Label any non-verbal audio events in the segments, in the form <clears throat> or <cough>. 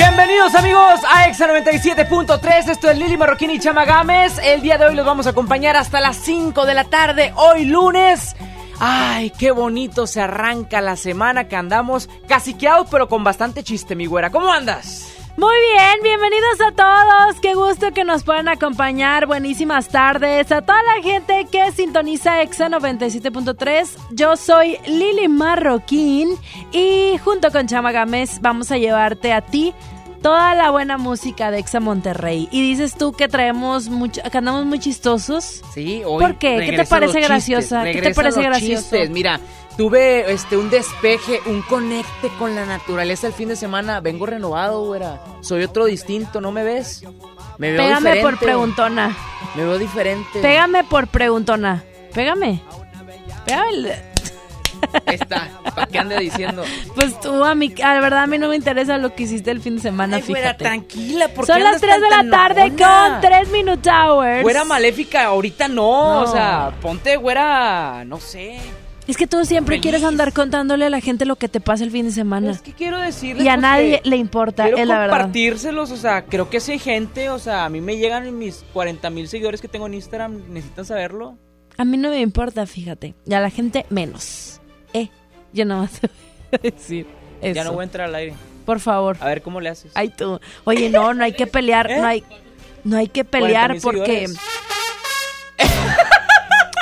Bienvenidos amigos a Exa 97.3, esto es Lili Marroquín y Chama Gámez. El día de hoy los vamos a acompañar hasta las 5 de la tarde, hoy lunes. Ay, qué bonito se arranca la semana que andamos caciqueados pero con bastante chiste, mi güera. ¿Cómo andas? Muy bien, bienvenidos a todos. Qué gusto que nos puedan acompañar. Buenísimas tardes a toda la gente que sintoniza Exa 97.3. Yo soy Lili Marroquín y junto con Chama Gámez vamos a llevarte a ti toda la buena música de Exa Monterrey. Y dices tú que traemos mucho, que andamos muy chistosos. Sí, hoy ¿Por qué? ¿Qué te parece graciosa? ¿Qué te parece gracioso? chistes. Mira, tuve este un despeje, un conecte con la naturaleza el fin de semana. Vengo renovado, güera. Soy otro distinto, ¿no me ves? Me veo Pégame diferente. por preguntona. Me veo diferente. Pégame por preguntona. Pégame. Pégame. Ahí está. ¿Para qué ande diciendo? <laughs> Pues tú, a mí, a la verdad, a mí no me interesa lo que hiciste el fin de semana, Ay, güera, fíjate. tranquila, ¿por qué Son las andas 3 de la tarde con 3 Minute Hours. Güera maléfica, ahorita no, No. o sea, ponte güera, no sé. Es que tú siempre Feliz. quieres andar contándole a la gente lo que te pasa el fin de semana. Es que quiero decirles Y a pues, nadie le importa, es la verdad. compartírselos, o sea, creo que si hay gente, o sea, a mí me llegan mis 40 mil seguidores que tengo en Instagram, necesitan saberlo. A mí no me importa, fíjate. Y a la gente menos. Eh, yo nada más <laughs> voy a decir eso. Ya no voy a entrar al aire. Por favor. A ver cómo le haces. Ay, tú. Oye, no, no hay que <laughs> pelear, ¿Eh? no hay no hay que pelear 40,000 porque. <laughs>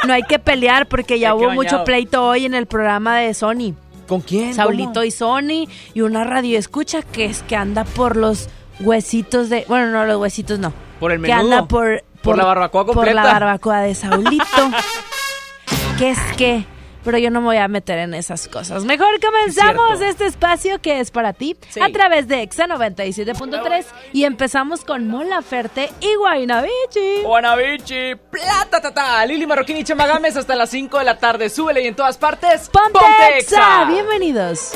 no hay que pelear porque ya Ay, hubo mucho pleito hoy en el programa de Sony. ¿Con quién? Saulito ¿Cómo? y Sony y una radio escucha que es que anda por los huesitos de, bueno, no los huesitos no. Por el Que menudo. anda por Por la barbacoa Por la completa. barbacoa de Saulito. <laughs> que es que pero yo no me voy a meter en esas cosas. Mejor comenzamos este espacio que es para ti Sí. a través de Exa 97.3 y empezamos con Mola Ferte y Guaynabichi. Guanabichi, plata, tata, Lili Marroquín y Chamagames hasta las 5 de la tarde. Súbele y en todas partes. Ponte, Exa. Bienvenidos.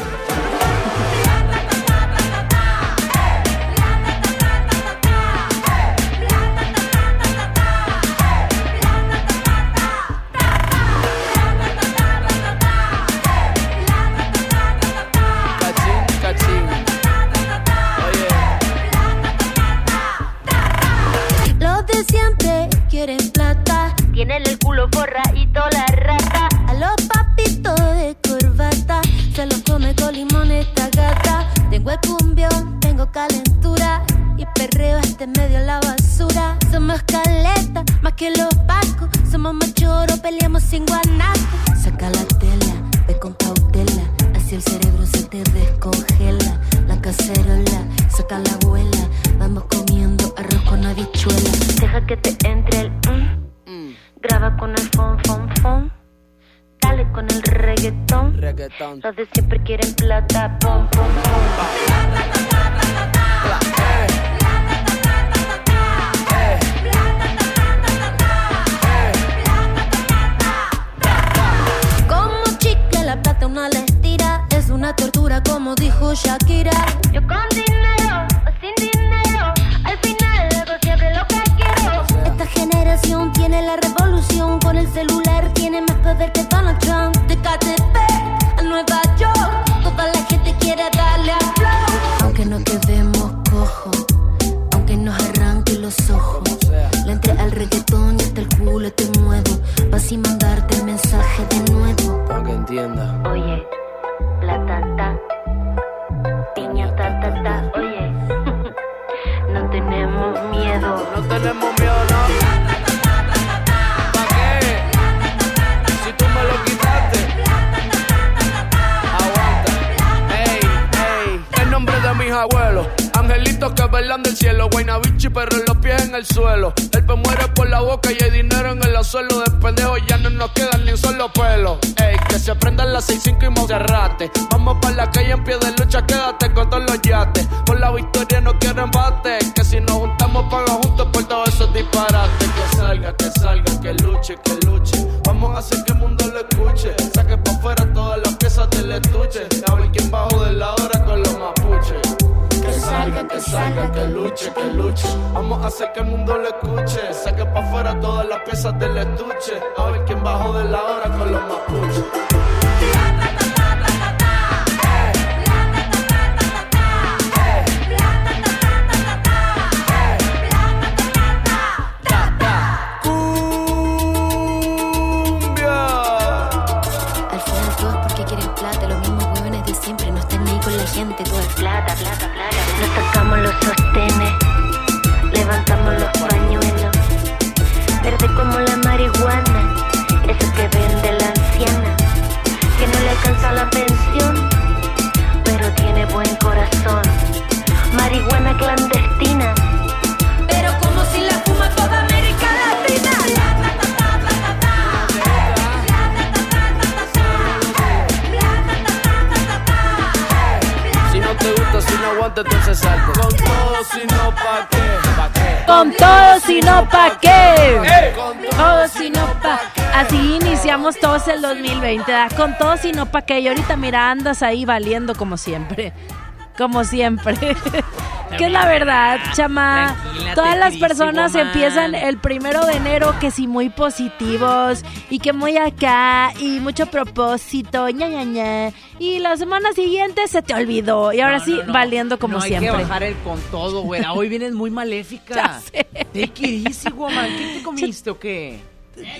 El culo forradito la rata. A los papitos de corbata se los come con limón esta gata. Tengo el cumbión, tengo calentura y perreo este medio la basura. Somos caleta, más que los pacos. Somos machoros, peleamos sin guanaco. Saca la tela, ve con cautela. Así el cerebro se te descongela. La cacerola, saca la abuela. Vamos comiendo arroz con habichuela. Deja que te entre el. Graba con el fon, fon, fon. Dale con el reggaetón. Reggaetón. Los de siempre quieren plata. Pom, pom, pom. Como chicle la plata una la estira Es una tortura como dijo Shakira Yo con dinero tiene la revolución Con el celular tiene más poder que Donald Trump. De KTP el cielo. Guaynabichi, pero los pies en el suelo. El pe muere por la boca y hay dinero en el suelo. De pendejo ya no nos quedan ni un solo pelo. Ey, que se aprendan las 6-5 y Monserrate. Vamos para la calle en pie de lucha, quédate con todos los yates. Por la victoria no quiero embate. Que si nos juntamos, paga juntos por todos esos disparates. Que salga, que salga, que luche, que luche. Vamos a hacer que salga, que luche, que luche. Vamos a hacer que el mundo lo escuche. Saque pa' afuera todas las piezas del estuche. A ver quién bajo de la hora con los mapuches. Alcanza la pensión, pero tiene buen corazón. Marihuana clandestina. Pero como si la fuma toda América Latina. Si no te gusta, si no aguanta, entonces salte. Con todo, si no, pa' qué. ¿Pa' qué? Con todo, si no, ¿pa' qué? Con Todo, si no, pa' Así iniciamos todos el 2020, ¿verdad? Con todo, si no, ¿pa' qué? Y ahorita, mira, andas ahí valiendo como siempre. Como siempre. <laughs> que es la verdad, chama. Todas las personas empiezan el primero de enero que sí muy positivos y que muy acá y mucho propósito, ña, ña, ña. Y la semana siguiente se te olvidó. Y ahora No, sí, no, no. valiendo como no, siempre. Hay que bajar el con todo, güera. Hoy vienes muy <laughs> maléfica. Ya sé. Take it easy, woman. ¿Qué te comiste o qué?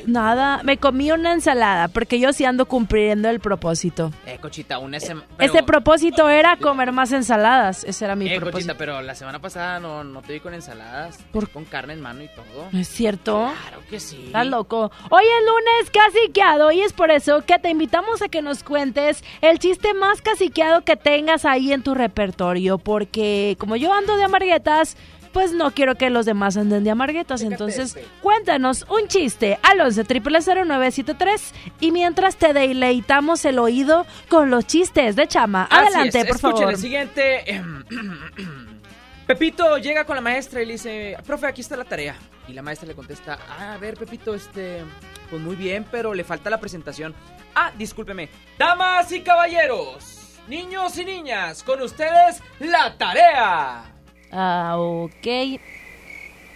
Nada, me comí una ensalada porque yo sí ando cumpliendo el propósito. Eh, cochita, una semana. Ese propósito era comer más ensaladas. Ese era mi Eh, propósito. cochita, pero la semana pasada no, no te vi con ensaladas. ¿Por- Con carne en mano y todo. ¿No es cierto? Claro que sí. Estás loco. Hoy es lunes caciqueado y es por eso que te invitamos a que nos cuentes el chiste más caciqueado que tengas ahí en tu repertorio. Porque como yo ando de amarguetas, pues no quiero que los demás anden de amarguetas. Entonces, cuéntanos un chiste al 11 0973 y mientras te deleitamos el oído con los chistes de Chama. Adelante, es. por Escuchen favor. el siguiente. <clears throat> Pepito llega con la maestra y le dice, profe, aquí está la tarea. Y la maestra le contesta, ah, a ver, Pepito, este, pues muy bien, pero le falta la presentación. Ah, discúlpeme. Damas y caballeros, niños y niñas, con ustedes la tarea. Ah, ok.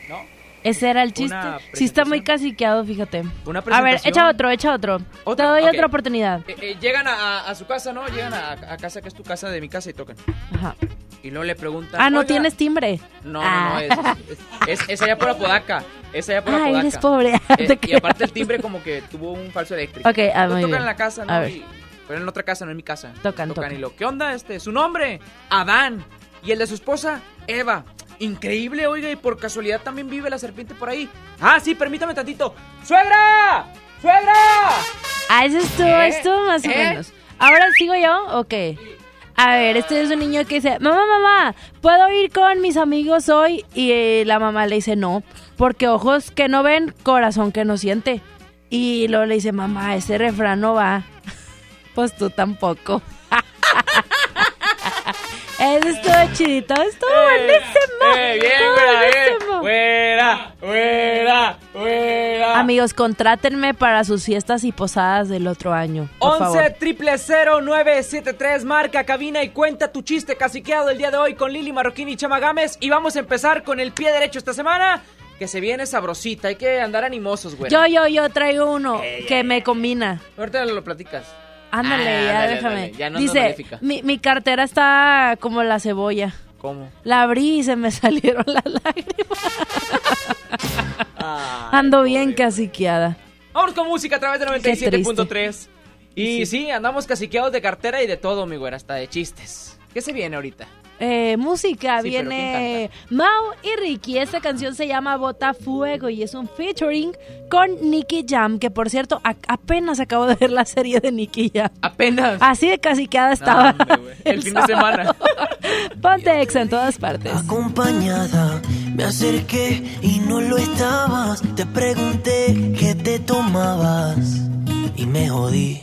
¿No? Ese era el chiste. Sí está muy caciqueado, fíjate. Una A ver, echa otro, echa otro. ¿Otro? Te doy otra oportunidad. Eh, eh, llegan a, su casa, ¿no? Llegan a, a casa que es tu casa de mi casa y tocan. Ajá. Y luego le preguntan. Ah, no "Oiga". tienes timbre. No, Ah. no, no, es, es, es, es allá por Apodaca. Es allá por Ah, Apodaca. eres pobre. Eh, <laughs> y aparte el timbre como que tuvo un falso eléctrico. Ok, ah, muy tocan bien. en la casa, ¿no? A ver. Y- pero en otra casa, no en mi casa. Tocan, tocan. y lo, ¿qué onda este? Su nombre, Adán. Y el de su esposa, Eva. Increíble, oiga, y por casualidad también vive la serpiente por ahí. Ah, sí, permítame tantito. ¡Suegra! ¡Suegra! Ah, eso estuvo, ¿Eh? estuvo más o ¿Eh? menos. ¿Ahora sigo yo? Ok. A ver, este es un niño que dice, mamá, mamá, ¿puedo ir con mis amigos hoy? Y eh, la mamá le dice, no, porque ojos que no ven, corazón que no siente. Y luego le dice, mamá, ese refrán no va. <laughs> pues tú tampoco. Eso estuvo chidito, estuvo buenísimo. ¡Eh, bien, estuvo buenísimo. ¡Fuera, fuera, fuera! Amigos, contrátenme para sus fiestas y posadas del otro año. Por favor. 11 triple 0973 marca cabina y cuenta tu chiste caciqueado el día de hoy con Lili Marroquín y Chama Gámez y vamos a empezar con el pie derecho esta semana que se viene sabrosita, hay que andar animosos, güey. Yo, yo, yo traigo uno que me combina. Ahorita lo platicas. Ándale, Ah, ya dale, déjame. dale, ya no Dice, mi, mi cartera está como la cebolla. ¿Cómo? La abrí y se me <laughs> salieron las lágrimas. Ando bien caciqueada. Vamos con música a través de Qué 97.3. Y sí. andamos caciqueados de cartera y de todo, mi güera, hasta de chistes. ¿Qué se viene ahorita? Eh, música. Sí, Viene Mau y Ricky. Esta canción se llama Bota Fuego y es un featuring con Nicky Jam, que por cierto, a- apenas acabo de ver la serie de Nicky Jam. Apenas. Así de caciqueada estaba. No, hombre. El fin de semana. <laughs> Ponte exa en todas partes. Acompañada, me acerqué y no lo estabas. Te pregunté qué te tomabas y me jodí.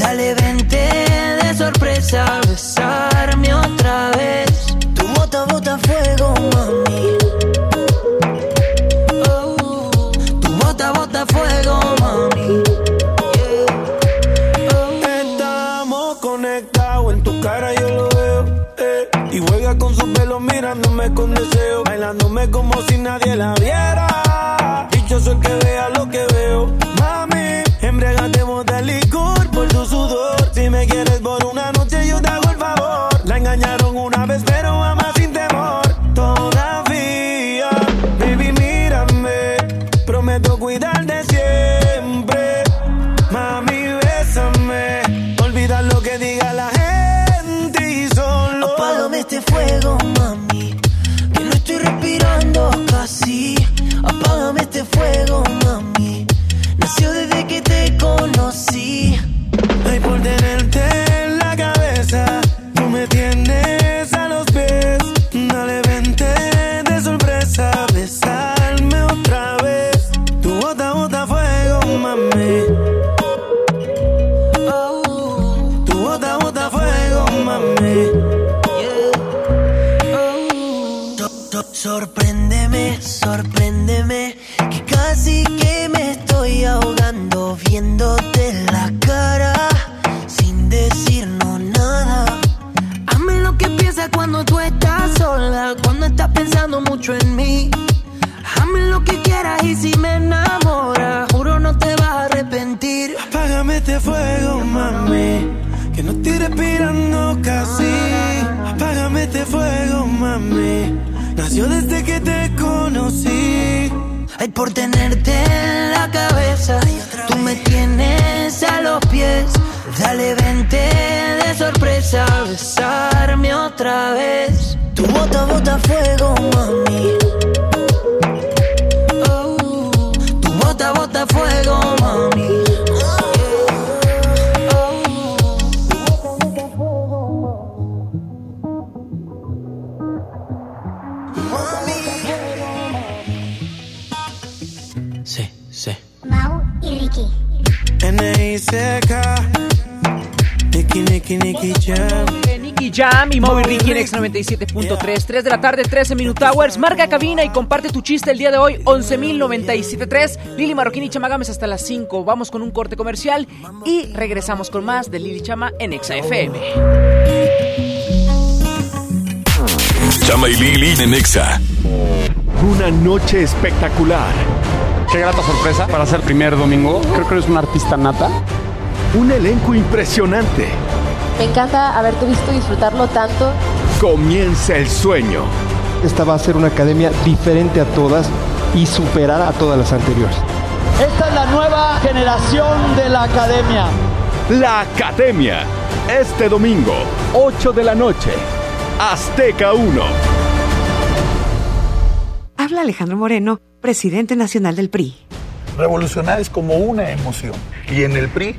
Dale, vente de sorpresa. a Besarme otra vez. Tu bota, bota fuego, mami. Oh, tu bota, bota fuego, mami. Estamos conectados, en tu cara yo lo veo. eh. Y juega con su pelo mirándome con deseo. Bailándome como si nadie la viera. Dichoso el que vea lo 97.3, 3 de la tarde, 13 Minute Hours. Marca cabina y comparte tu chiste el día de hoy, 11.097.3. Lili Marroquín y Chamagames hasta las 5. Vamos con un corte comercial y regresamos con más de Lili Chama en Exa FM. Chama y Lili en Exa. Una noche espectacular. Qué grata sorpresa para ser primer domingo. Creo que eres una artista nata. Un elenco impresionante. Me encanta haberte visto disfrutarlo tanto. Comienza el sueño. Esta va a ser una academia diferente a todas y superar a todas las anteriores. Esta es la nueva generación de la academia. La Academia. Este domingo, 8 de la noche. Azteca 1. Habla Alejandro Moreno, presidente nacional del PRI. Revolucionar es como una emoción. Y en el PRI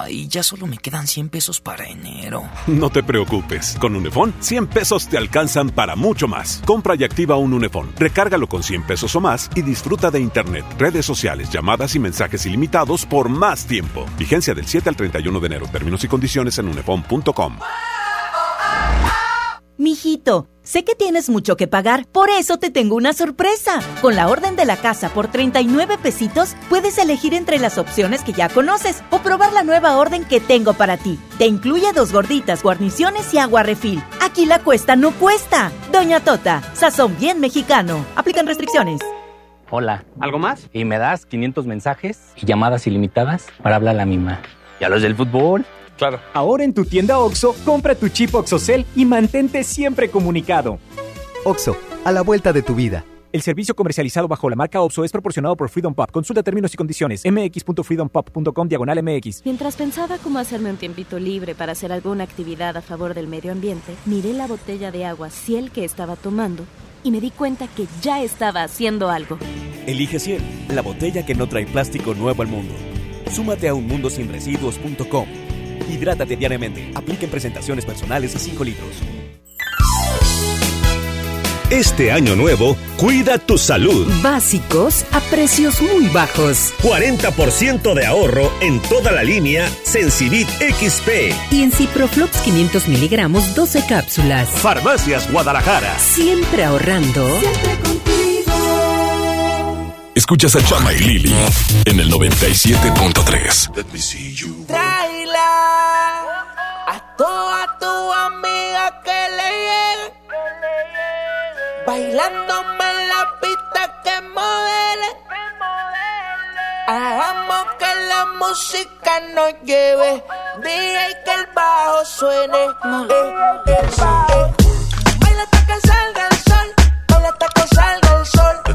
Ay, ya solo me quedan 100 pesos para enero. No te preocupes. Con Unifón, 100 pesos te alcanzan para mucho más. Compra y activa un Unifón. Recárgalo con 100 pesos o más y disfruta de Internet, redes sociales, llamadas y mensajes ilimitados por más tiempo. Vigencia del 7 al 31 de enero. Términos y condiciones en unifón.com. Mijito, sé que tienes mucho que pagar, por eso te tengo una sorpresa. Con la orden de la casa por 39 pesitos, puedes elegir entre las opciones que ya conoces o probar la nueva orden que tengo para ti. Te incluye dos gorditas, guarniciones y agua refil. Aquí la cuesta no cuesta. Doña Tota, sazón bien mexicano. Aplican restricciones. Hola. ¿Algo más? Y me das 500 mensajes y llamadas ilimitadas para hablar a la misma. ¿Y a los del fútbol? Claro. Ahora en tu tienda OXO, compra tu chip OXOCEL y mantente siempre comunicado. OXO, a la vuelta de tu vida. El servicio comercializado bajo la marca OXO es proporcionado por Freedom Pop. Consulta términos y condiciones. mx.freedompop.com diagonal mx. Mientras pensaba cómo hacerme un tiempito libre para hacer alguna actividad a favor del medio ambiente, miré la botella de agua Ciel que estaba tomando y me di cuenta que ya estaba haciendo algo. Elige Ciel, la botella que no trae plástico nuevo al mundo. Súmate a unmundosinresiduos.com. Hidrátate diariamente. Apliquen presentaciones personales y 5 litros. Este año nuevo, cuida tu salud. Básicos a precios muy bajos. 40% de ahorro en toda la línea Sensibit XP. Y en Ciproflox 500 miligramos, 12 cápsulas. Farmacias Guadalajara. Siempre ahorrando. Siempre Escuchas a Chama y Lili en el 97.3. Traila a toda tu amiga que le llegue. Bailándome en la pista que modele. Hagamos que la música nos lleve. DJ que el bajo suene. Eh, eh, eh. Baila hasta que salga el sol. Baila hasta que salga el sol. Eh,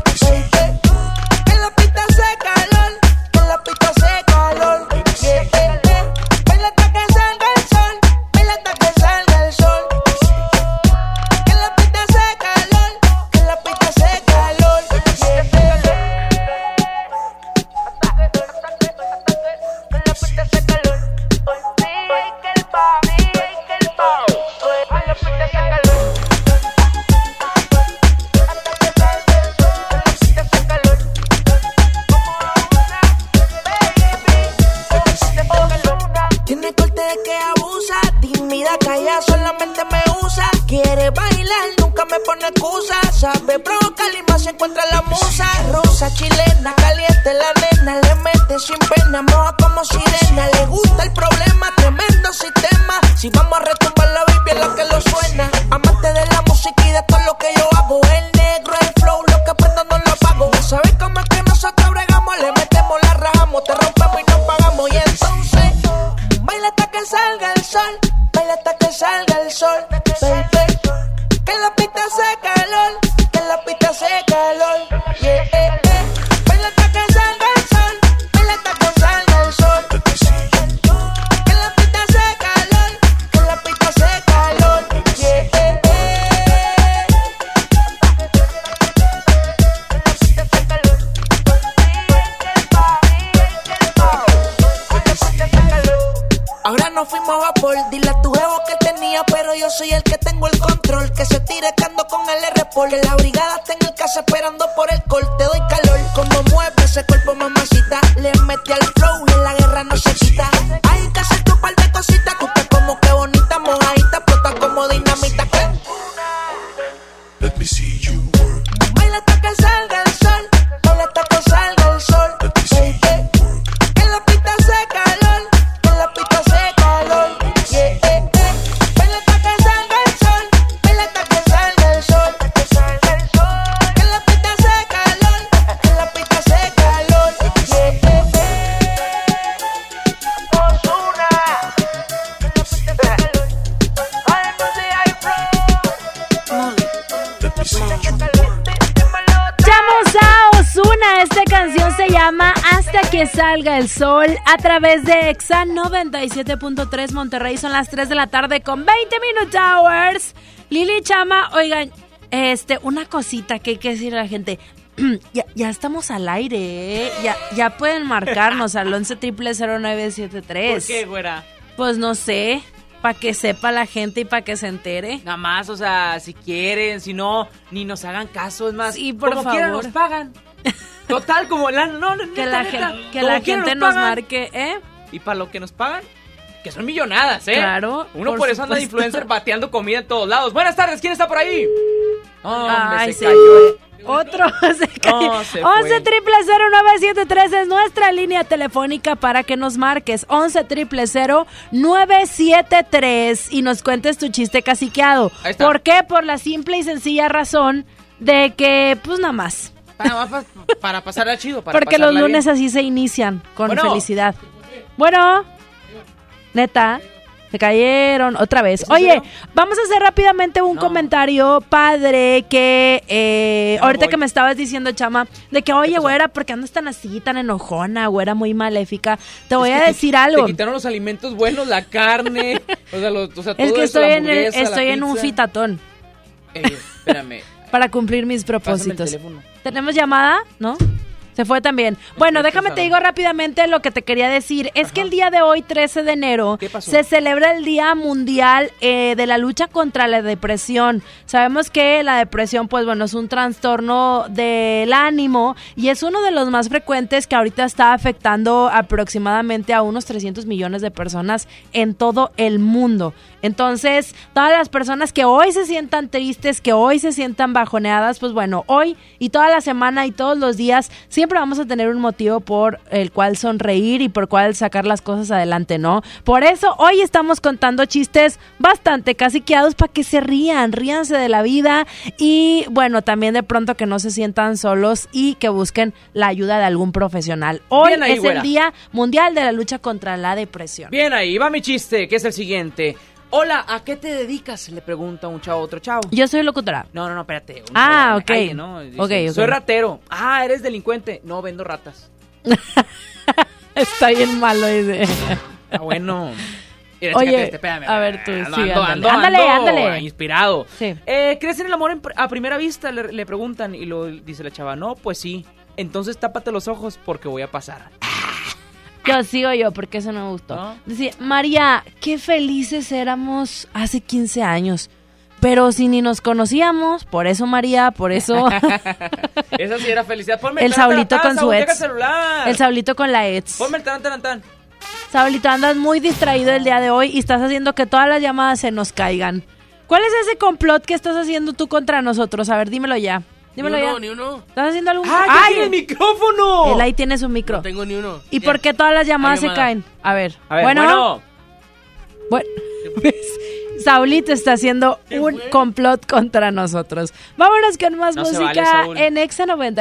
sol a través de Exa 97.3 Monterrey. Son las 3 de la tarde con 20 Minute Hours. Lili Chama, oigan, este, una cosita que hay que decirle a la gente. <clears throat> ya, ya estamos al aire, ¿eh? Ya, ya pueden marcarnos al 11 0973 ¿Por qué, güera? Pues no sé, para que sepa la gente y para que se entere. Nada más, o sea, si quieren, si no, ni nos hagan caso, es más, Sí, por como quieran favor. nos pagan. <laughs> Total, como la, no, no, Que la, neta, que la gente nos pagan. marque, ¿eh? Y para lo que nos pagan, que son millonadas, ¿eh? Claro, Uno por, por eso anda de influencer bateando comida en todos lados. Buenas tardes, ¿quién está por ahí? Hombre, Ay, se cayó. Otro <laughs> se cayó. No, se fue. 11 triple 0973 es nuestra línea telefónica para que nos marques. 11 triple 973 y nos cuentes tu chiste caciqueado. Ahí está. ¿Por qué? Por la simple y sencilla razón de que, pues nada más. Para, para, para pasarla chido, para Porque los lunes bien. así se inician, con Bueno. felicidad. Bueno, neta, se cayeron otra vez. Oye, vamos a hacer rápidamente un comentario padre que eh, No ahorita voy. que me estabas diciendo, chama, de que, oye, güera, ¿por qué andas tan así, tan enojona, güera, muy maléfica? Te voy Es a te- decir algo. Te quitaron los alimentos buenos, la carne, <laughs> o sea, los- o sea, Es todo que eso, estoy la en, el- estoy en un fitatón Eh, espérame. Para cumplir mis propósitos. ¿Tenemos llamada? ¿No? Se fue también. Bueno, déjame te digo rápidamente lo que te quería decir. Es que el día de hoy, 13 de enero, se celebra el Día Mundial eh, de la Lucha contra la Depresión. Sabemos que la depresión, pues bueno, es un trastorno del ánimo y es uno de los más frecuentes que ahorita está afectando aproximadamente a unos 300 millones de personas en todo el mundo. Entonces, todas las personas que hoy se sientan tristes, que hoy se sientan bajoneadas, pues bueno, hoy y toda la semana y todos los días siempre vamos a tener un motivo por el cual sonreír y por cual sacar las cosas adelante, ¿no? Por eso hoy estamos contando chistes bastante caciqueados para que se rían, ríanse de la vida y bueno, también de pronto que no se sientan solos y que busquen la ayuda de algún profesional. Hoy ahí, es el Día Mundial de la Lucha contra la Depresión. Bien ahí, va mi chiste, que es el siguiente. Hola, ¿a qué te dedicas? Le pregunta un chavo a otro chavo. Yo soy locutora. No, no, no, espérate. un Ah, ok. calle, ¿no? Dice, Ok, ok. Soy ratero. Ah, eres delincuente. No, vendo ratas. <laughs> Está bien malo ese. Ah, bueno. Mira, Oye, chécate este, espérame, a ver tú, ando, sí, ando, ándale. Ándale. Inspirado. Sí. Eh, ¿Crees en el amor en a primera vista? Le, le preguntan y lo dice la chava. No, pues sí. Entonces tápate los ojos porque voy a pasar. Yo sigo yo, porque eso no me gustó. Decía, María, qué felices éramos hace 15 años. Pero si ni nos conocíamos, por eso María, por eso <laughs> Esa sí era felicidad. Ponme el taran, con su ex. el celular. El Saulito con la ex. Ponme el tan, tan, tan. Saulito, andas muy distraído el día de hoy y estás haciendo que todas las llamadas se nos caigan. ¿Cuál es ese complot que estás haciendo tú contra nosotros? A ver, dímelo ya. Dímelo ni ya. uno, ni uno. ¿Estás haciendo algún ¡Ah, ya tiene el micrófono! Él ahí tiene su micro. No tengo ni uno. ¿Y por qué todas las llamadas Hay se llamada. caen? A ver. A ver, bueno. bueno. Bueno, ¿ves? Saulito está haciendo un complot contra nosotros. Vámonos con más No música vale, en Exa Nada más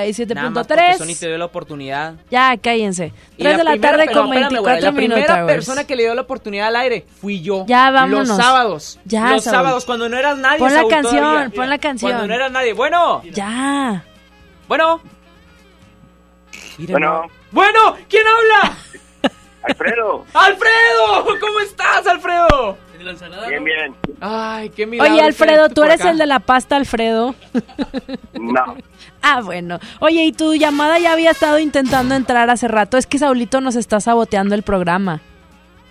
porque 97.3. Sony te dio la oportunidad. Ya, cállense. Y 3 de la primera- tarde pero con espérame, güey, 24 La minutos. primera persona que le dio la oportunidad al aire fui yo. Ya, vámonos. Los sábados. Ya, Los Saúl. sábados, cuando no eras nadie. Pon la Saúl, canción, todavía. pon la canción. Cuando no eras nadie. Bueno. Ya. Bueno. Bueno. no. Bueno, ¿quién habla? <laughs> Alfredo. ¡Alfredo! ¿Cómo estás, Alfredo? Bien, bien. Ay, qué milagro. Oye, Alfredo, tú eres acá. el de la pasta, Alfredo. No. Ah, bueno. Oye, y tu llamada ya había estado intentando entrar hace rato. Es que Saulito nos está saboteando el programa.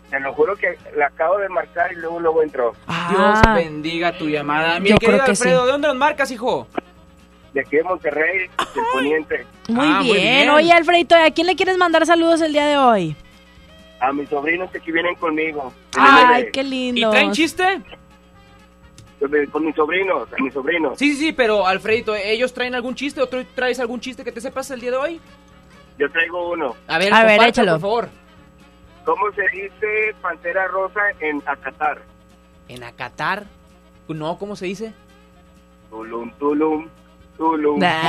Te lo juro que la acabo de marcar y luego luego entró. Dios Ah. bendiga tu llamada. Mi Yo querido creo que Alfredo, sí. ¿de dónde nos marcas, hijo? De aquí de Monterrey, del poniente. Muy, Ah, muy bien. bien. Oye, Alfredito, ¿a quién le quieres mandar saludos el día de hoy? A mis sobrinos que aquí vienen conmigo. Ay, qué ¿Y lindo. traen chiste? Con mis sobrinos, a mis sobrinos. Sí, sí, sí, pero Alfredito, ¿ellos traen algún chiste o tú traes algún chiste que te sepas el día de hoy? Yo traigo uno. A ver, A ver, échalo. por favor. ¿Cómo se dice pantera rosa en Acatar? ¿En Acatar? No, ¿cómo se dice? Tulum, tulum, tulum, Nah.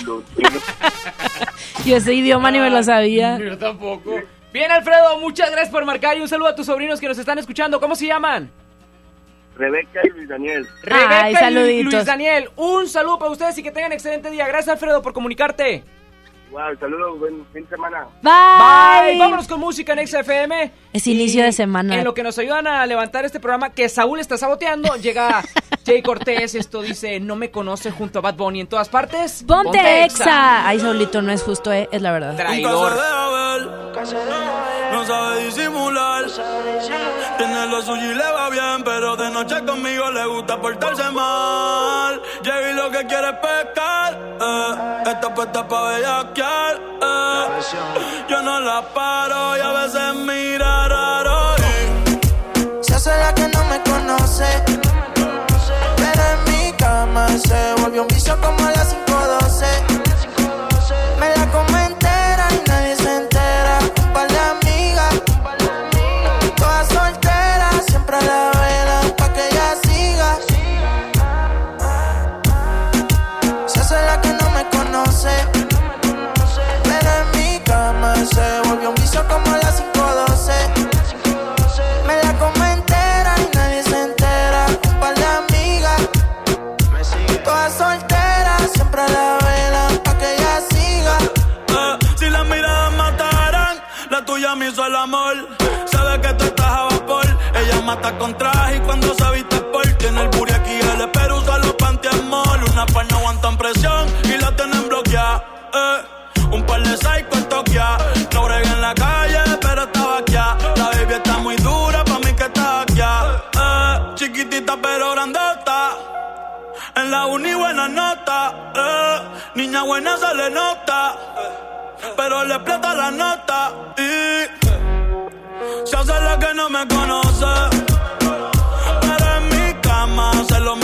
tulum, tulum. <laughs> Yo ese idioma ni me lo sabía. Yo tampoco. Bien, Alfredo, muchas gracias por marcar y un saludo a tus sobrinos que nos están escuchando. ¿Cómo se llaman? Rebeca y Luis Daniel. Rebeca Ay, y saluditos. Luis Daniel. Un saludo para ustedes y que tengan excelente día. Gracias, Alfredo, por comunicarte. Wow, saludos, buen fin de semana. Bye. Vámonos con música en XFM. Es inicio de semana. En lo que nos ayudan a levantar este programa que Saúl está saboteando, llega <laughs> Jay Cortés. Esto dice: No me conoce junto a Bad Bunny en todas partes. Ponte, exa. Ay, Saulito, no es justo, eh, es la verdad. Traidor. No sabe disimular. Tiene lo suyo y le va bien, pero de noche conmigo le gusta portarse mal. Llega y lo que quiere es pescar. Eh. Esta puesta pa' bellaquear. Eh. Yo no la paro y a veces mira raro. y Se hace la que no me conoce. Pero en mi cama se volvió un vicio como a las 512. Amor. Sabe que tú estás a vapor. Ella mata con traje y cuando se viste por tiene el booty aquí el pero usa los pantiamol. Una par no aguantan presión y la tienen bloqueada. Eh, un par de psycho en Tokia. No bregué en la calle, pero estaba aquí. La baby está muy dura, pa' mí que está aquí. Eh, chiquitita pero grandota. En la uni buena nota, eh. niña buena se le nota, pero le explota la nota y se hace la que no me conoce. Pero en mi cama se lo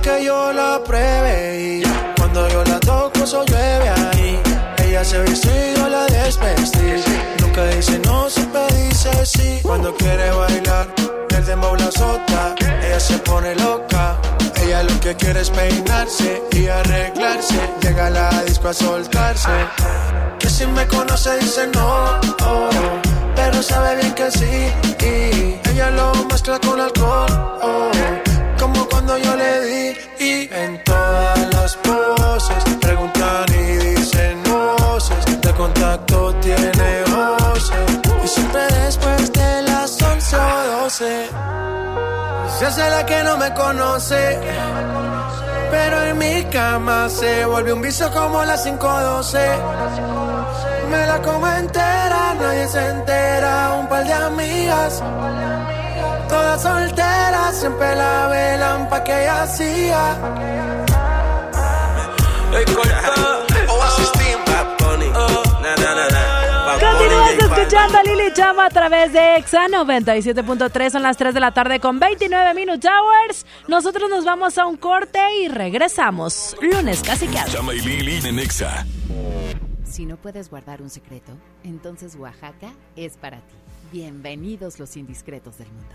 que yo la pruebe y cuando yo la toco eso llueve ahí. Ella se viste y yo la desvestí. Nunca dice no, siempre dice sí. Cuando quiere bailar, el dembow la azota. Ella se pone loca. Ella lo que quiere es peinarse y arreglarse. Llega a la disco a soltarse. Que si me conoce dice no, oh, pero sabe bien que sí. Y ella lo mezcla con alcohol, oh, cuando yo le di. Y en todas las poses preguntan y dicen voces. De contacto tiene voces. Y siempre después de las 11 o 12. Se hace la que no me conoce. Pero en mi cama se volvió un vicio como las 512. Me la como entera, nadie se entera. Un par de amigas, todas solteras, siempre la velan pa' que ella. Bad Bunny, Continúas escuchando a Lili Chama a través de EXA 97.3. Son las 3 de la tarde con 29 Minute Hours. Nosotros nos vamos a un corte y regresamos. Lunes casi que Chama y Lili en Exa. Si no puedes guardar un secreto, entonces Oaxaca es para ti. Bienvenidos los indiscretos del mundo.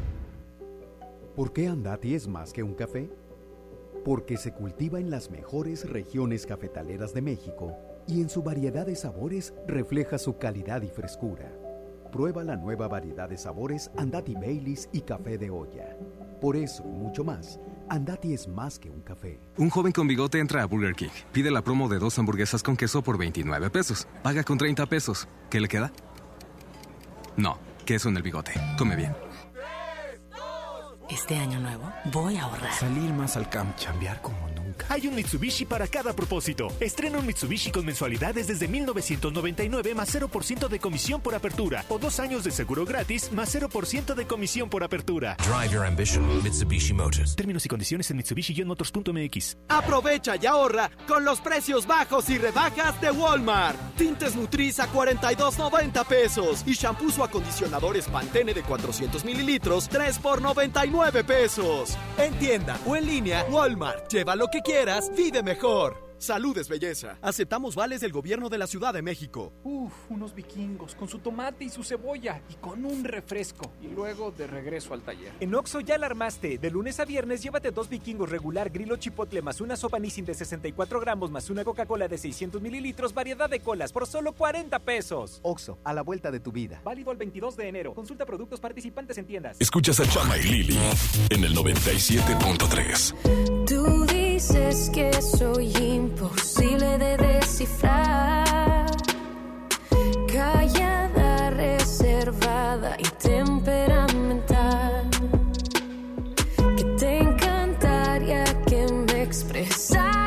¿Por qué Andati es más que un café? Porque se cultiva en las mejores regiones cafetaleras de México y en su variedad de sabores refleja su calidad y frescura. Prueba la nueva variedad de sabores Andati Baileys y café de olla. Por eso y mucho más, Andati es más que un café. Un joven con bigote entra a Burger King. Pide la promo de dos hamburguesas con queso por 29 pesos. Paga con 30 pesos. ¿Qué le queda? No, queso en el bigote. Come bien. Este año nuevo voy a ahorrar. Salir más al camp, chambear como Hay un Mitsubishi para cada propósito. Estrena un Mitsubishi con mensualidades desde 1999 más 0% de comisión por apertura. O dos años de seguro gratis más 0% de comisión por apertura. Drive your ambition, Mitsubishi Motors. Términos y condiciones en Mitsubishi-motors.mx. Aprovecha y ahorra con los precios bajos y rebajas de Walmart. Tintes Nutris a 42.90 pesos. Y shampoos o acondicionadores Pantene de 400 mililitros, 3 por 99 pesos. En tienda o en línea, Walmart. Lleva lo que quieras, vive mejor. Salud es belleza. Aceptamos vales del gobierno de la Ciudad de México. Uf, unos vikingos con su tomate y su cebolla y con un refresco. Y luego de regreso al taller. En Oxo ya la armaste. De lunes a viernes llévate dos vikingos regular grillo chipotle más una sopa Nissin de 64 gramos más una Coca-Cola de 600 mililitros, variedad de colas por solo 40 pesos. Oxo, a la vuelta de tu vida. Válido el 22 de enero. Consulta productos participantes en tiendas. Escuchas a Chama y Lili en el 97.3. Tú dices que soy imposible de descifrar. Callada, reservada y temperamental. Que te encantaría que me expresara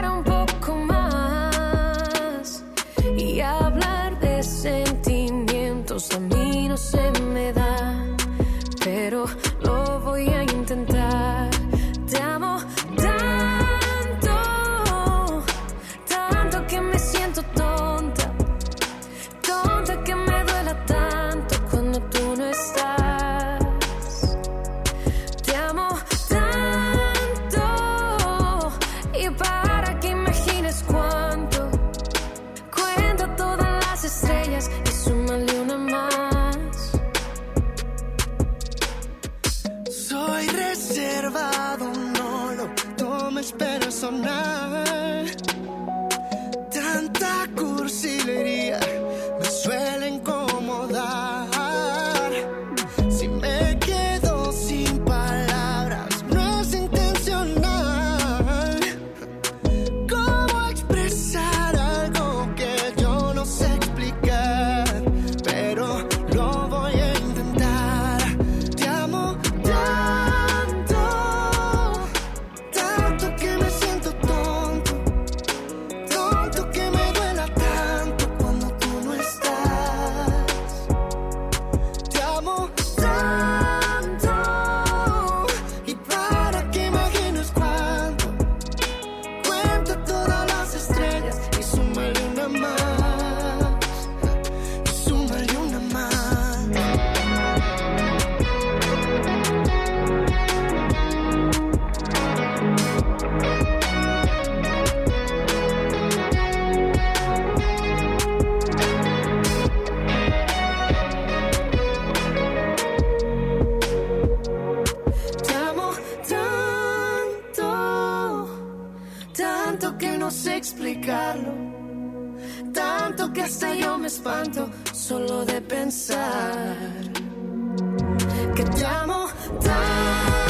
no sé explicarlo, tanto que hasta yo me espanto solo de pensar que te amo tanto,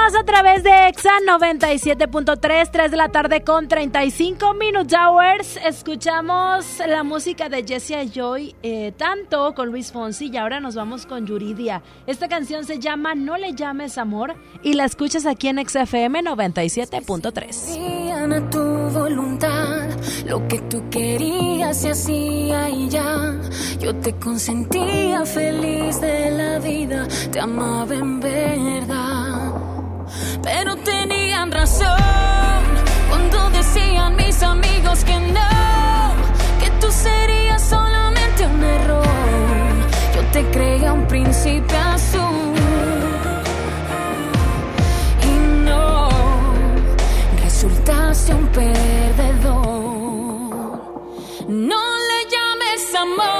más a través de EXA 97.3, 3 de la tarde con 35 Minute Hours. Escuchamos la música de Jessia Joy, eh, tanto con Luis Fonsi y ahora nos vamos con Yuridia. Esta canción se llama No le llames amor y la escuchas aquí en XFM 97.3. Hacían a tu voluntad lo que tú querías se hacía y ya yo te consentía feliz de la vida te amaba en verdad pero tenían razón cuando decían mis amigos que no que tú serías solamente un error yo te creía un príncipe azul y no resultaste un perdedor. No le llames amor,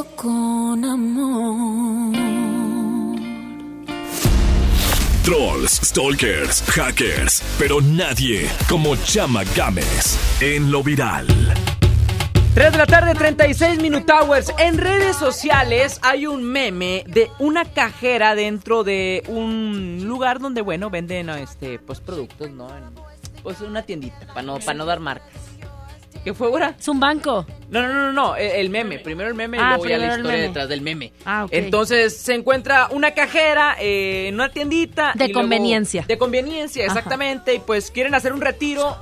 Con amor. Trolls, stalkers, hackers, pero nadie como Chama Games en lo viral. 3 de la tarde, 36 Minute Hours. En redes sociales hay un meme de una cajera dentro de un lugar donde, bueno, venden este, pues productos, ¿no? En- pues una tiendita, para no, para no dar marcas. ¿Qué fue ahora? Es un banco. No, no, no, no, no, el, el meme. Primero el meme y Ah, luego ya la historia detrás del meme. Ah, ok. Entonces se encuentra una cajera eh, en una tiendita. De y luego- conveniencia. de conveniencia, Ajá. exactamente. Y pues quieren hacer un retiro.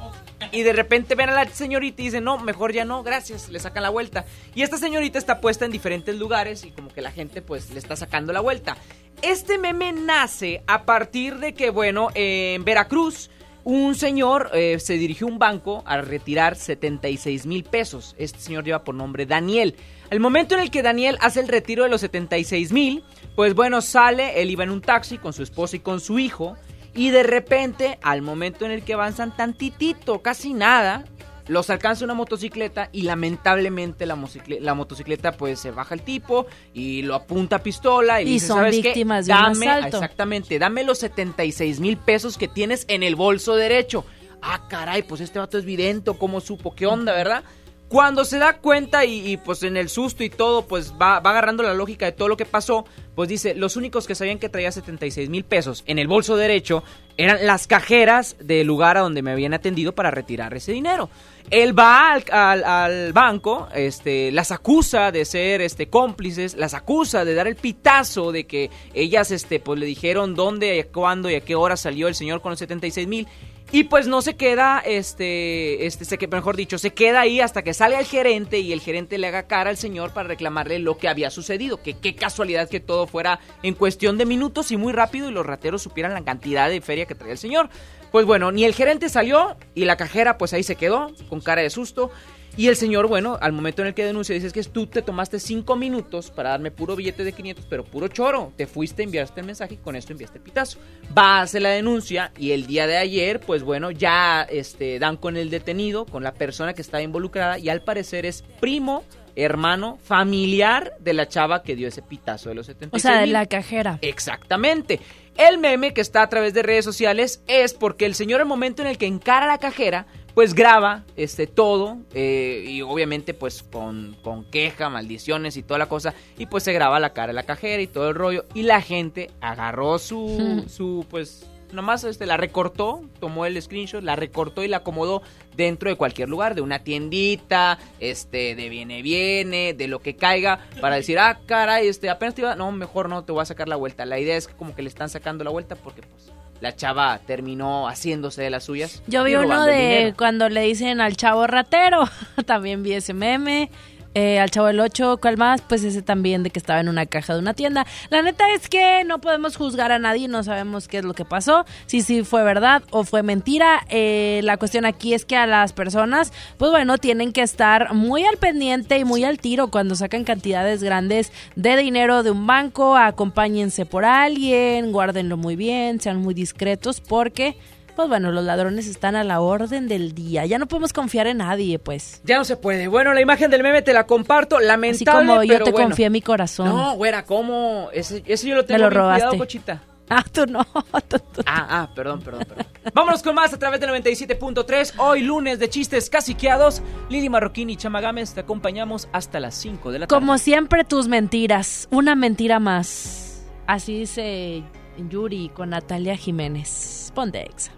Y de repente ven a la señorita y dicen, no, mejor ya no, gracias, le sacan la vuelta. Y esta señorita está puesta en diferentes lugares y como que la gente pues le está sacando la vuelta. Este meme nace a partir de que, bueno, eh, en Veracruz un señor eh, se dirigió a un banco a retirar 76 mil pesos. Este señor lleva por nombre Daniel. Al momento en el que Daniel hace el retiro de los 76 mil, pues bueno, sale, él iba en un taxi con su esposa y con su hijo. Y de repente, al momento en el que avanzan tantitito, casi nada, los alcanza una motocicleta y lamentablemente la, motocicle- la motocicleta pues se baja el tipo y lo apunta a pistola y, le Y dice, son ¿sabes qué? víctimas de un Dame, asalto". exactamente, dame los 76 mil pesos que tienes en el bolso derecho. Ah, caray, pues este vato es vidente, ¿cómo supo? ¿Qué onda, verdad? Cuando se da cuenta y, pues en el susto y todo, pues va, agarrando la lógica de todo lo que pasó, pues dice, los únicos que sabían que traía 76 mil pesos en el bolso derecho eran las cajeras del lugar a donde me habían atendido para retirar ese dinero. Él va al, al- al banco, este, las acusa de ser este, cómplices, las acusa de dar el pitazo de que ellas este, pues, le dijeron dónde, cuándo y a qué hora salió el señor con los 76 mil. Y pues no se queda, este, este, se mejor dicho, se queda ahí hasta que salga el gerente y el gerente le haga cara al señor para reclamarle lo que había sucedido. Que qué casualidad que todo fuera en cuestión de minutos y muy rápido y los rateros supieran la cantidad de feria que traía el señor. Pues bueno, ni el gerente salió y la cajera pues ahí se quedó con cara de susto. Y el señor, bueno, al momento en el que denuncia, dice es que tú te tomaste cinco minutos para darme puro billete de 500, pero puro choro. Te fuiste, enviaste el mensaje y con esto enviaste el pitazo. Va, hace la denuncia y el día de ayer, pues bueno, ya este, dan con el detenido, con la persona que estaba involucrada y al parecer es primo, hermano, familiar de la chava que dio ese pitazo de los 76 O sea, de la cajera. Exactamente. El meme que está a través de redes sociales es porque el señor al momento en el que encara la cajera, pues graba este todo eh, y obviamente pues con, con queja, maldiciones y toda la cosa y pues se graba la cara de la cajera y todo el rollo y la gente agarró su, <laughs> su pues nomás este, la recortó, tomó el screenshot, la recortó y la acomodó dentro de cualquier lugar, de una tiendita, este, de viene viene, de lo que caiga, para decir, ah, caray, este, apenas te iba, no, mejor no, te voy a sacar la vuelta. La idea es que como que le están sacando la vuelta porque pues la chava terminó haciéndose de las suyas. Yo vi uno de cuando le dicen al chavo ratero. <laughs> también vi ese meme. Eh, al chavo del 8, ¿cuál más? Pues ese también de que estaba en una caja de una tienda. La neta es que no podemos juzgar a nadie, no sabemos qué es lo que pasó, si sí fue verdad o fue mentira. Eh, la cuestión aquí es que a las personas, pues bueno, tienen que estar muy al pendiente y muy al tiro cuando sacan cantidades grandes de dinero de un banco. Acompáñense por alguien, guárdenlo muy bien, sean muy discretos porque pues bueno, los ladrones están a la orden del día. Ya no podemos confiar en nadie, pues. Ya no se puede. Bueno, la imagen del meme te la comparto. Así Lamentable, como yo pero te bueno. confié mi corazón. No, güera, ¿cómo? Ese, ese yo lo Me tengo lo bien robaste. cuidado, cochita. <laughs> Ah, tú no. <laughs> Ah, ah, perdón, perdón, perdón. Vámonos con más a través del 97.3. Hoy lunes de chistes caciqueados. Lili Marroquín y Chama Gámez te acompañamos hasta las 5 de la tarde. Como siempre, tus mentiras. Una mentira más. Así dice Yuri con Natalia Jiménez. Ponte exa.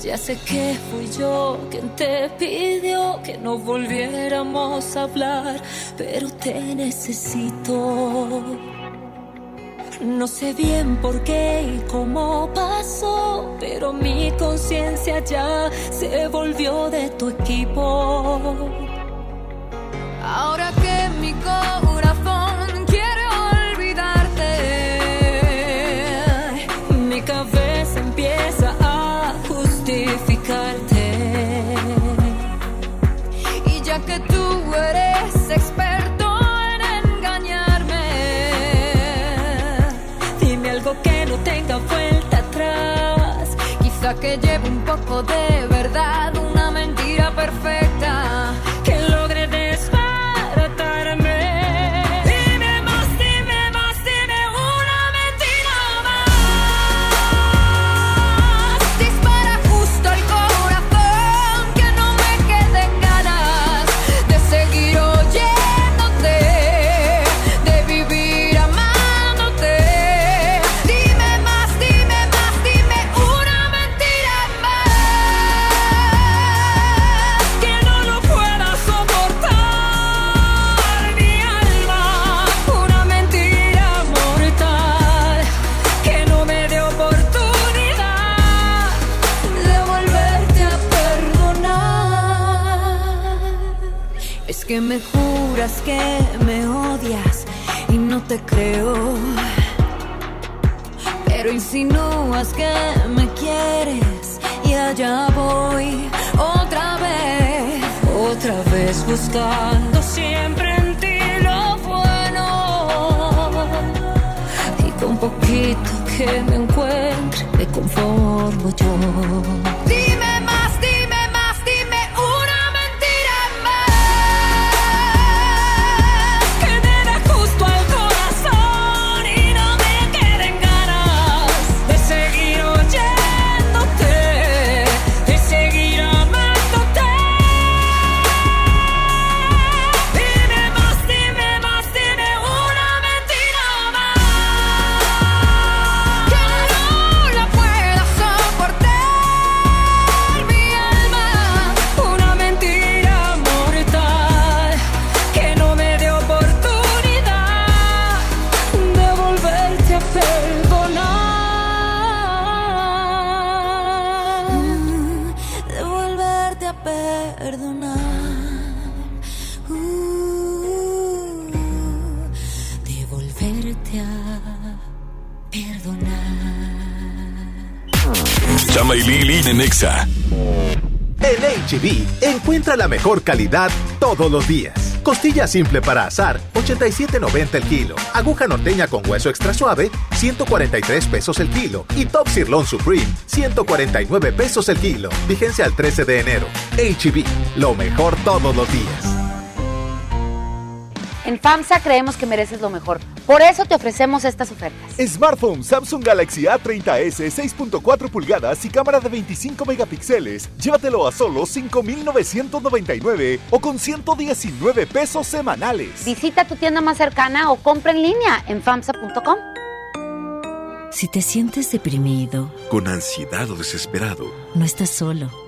Ya sé que fui yo quien te pidió que no volviéramos a hablar, pero te necesito. No sé bien por qué y cómo pasó, pero mi conciencia ya se volvió de tu equipo. Ahora que mi corazón poco de verdad, una mentira perfecta que me odias y no te creo. Pero insinúas que me quieres y allá voy otra vez, otra vez buscando siempre en ti lo bueno. Y con poquito que me encuentre me conformo yo. Perdonar. Uh, de volverte a perdonar. Chama y Lili en Nexa. En HB, encuentra la mejor calidad todos los días. Costilla simple para asar, 87.90 el kilo. Aguja norteña con hueso extra suave, 143 pesos el kilo. Y Top Sirloin Supreme, 149 pesos el kilo. Vigencia al 13 de enero. HB, lo mejor todos los días. En FAMSA creemos que mereces lo mejor. Por eso te ofrecemos estas ofertas. Smartphone Samsung Galaxy A30s 6.4 pulgadas y cámara de 25 megapíxeles. Llévatelo a solo 5,999 o con 119 pesos semanales. Visita tu tienda más cercana o compra en línea en FAMSA.com. Si te sientes deprimido, Con ansiedad o desesperado, no estás solo.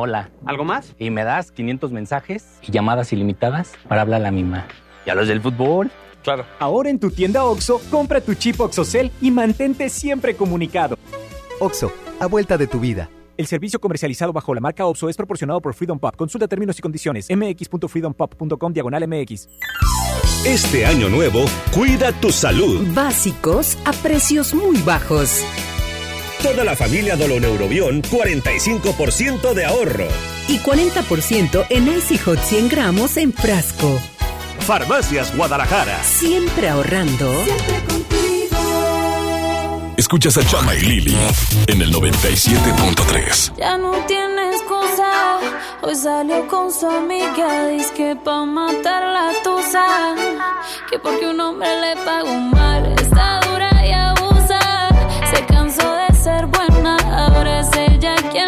Hola. ¿Algo más? Y me das 500 mensajes y llamadas ilimitadas para hablar a la misma. ¿Y a los del fútbol? Claro. Ahora en tu tienda OXO, compra tu chip OXOCEL y mantente siempre comunicado. OXO, a vuelta de tu vida. El servicio comercializado bajo la marca OPSO es proporcionado por Freedom Pop. Consulta términos y condiciones. mx.freedompop.com diagonal mx. Este año nuevo, cuida tu salud. Básicos a precios muy bajos. Toda la familia Doloneurobión, 45% de ahorro. Y 40% en Icy Hot 100 gramos en frasco. Farmacias Guadalajara. Siempre ahorrando. Escuchas a Chama y Lili en el 97.3. Ya no tiene excusa. Hoy salió con su amiga. Dice que pa' matar la tusa. Que porque un hombre le pagó mal. Está dura y abusa. Se cansó de. Ahora es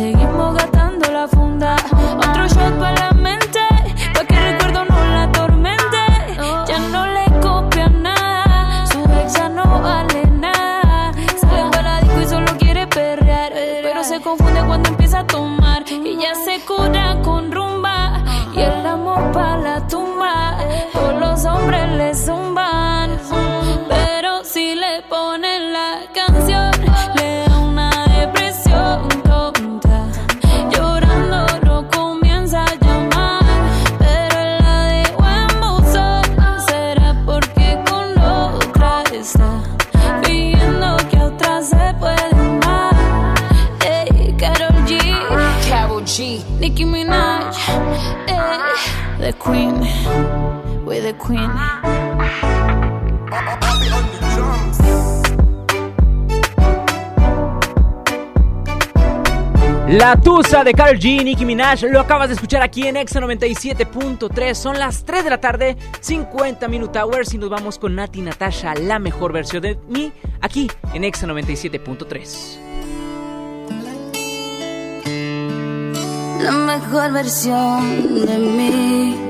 Seguimos gastando queen, we're the queen. La Tusa de Karol G, Nicki Minaj, lo acabas de escuchar aquí en Exa 97.3. Son las 3 de la tarde, 50 Minute Hours y nos vamos con Nati Natasha, la mejor versión de mí, aquí en Exa 97.3. La mejor versión de mí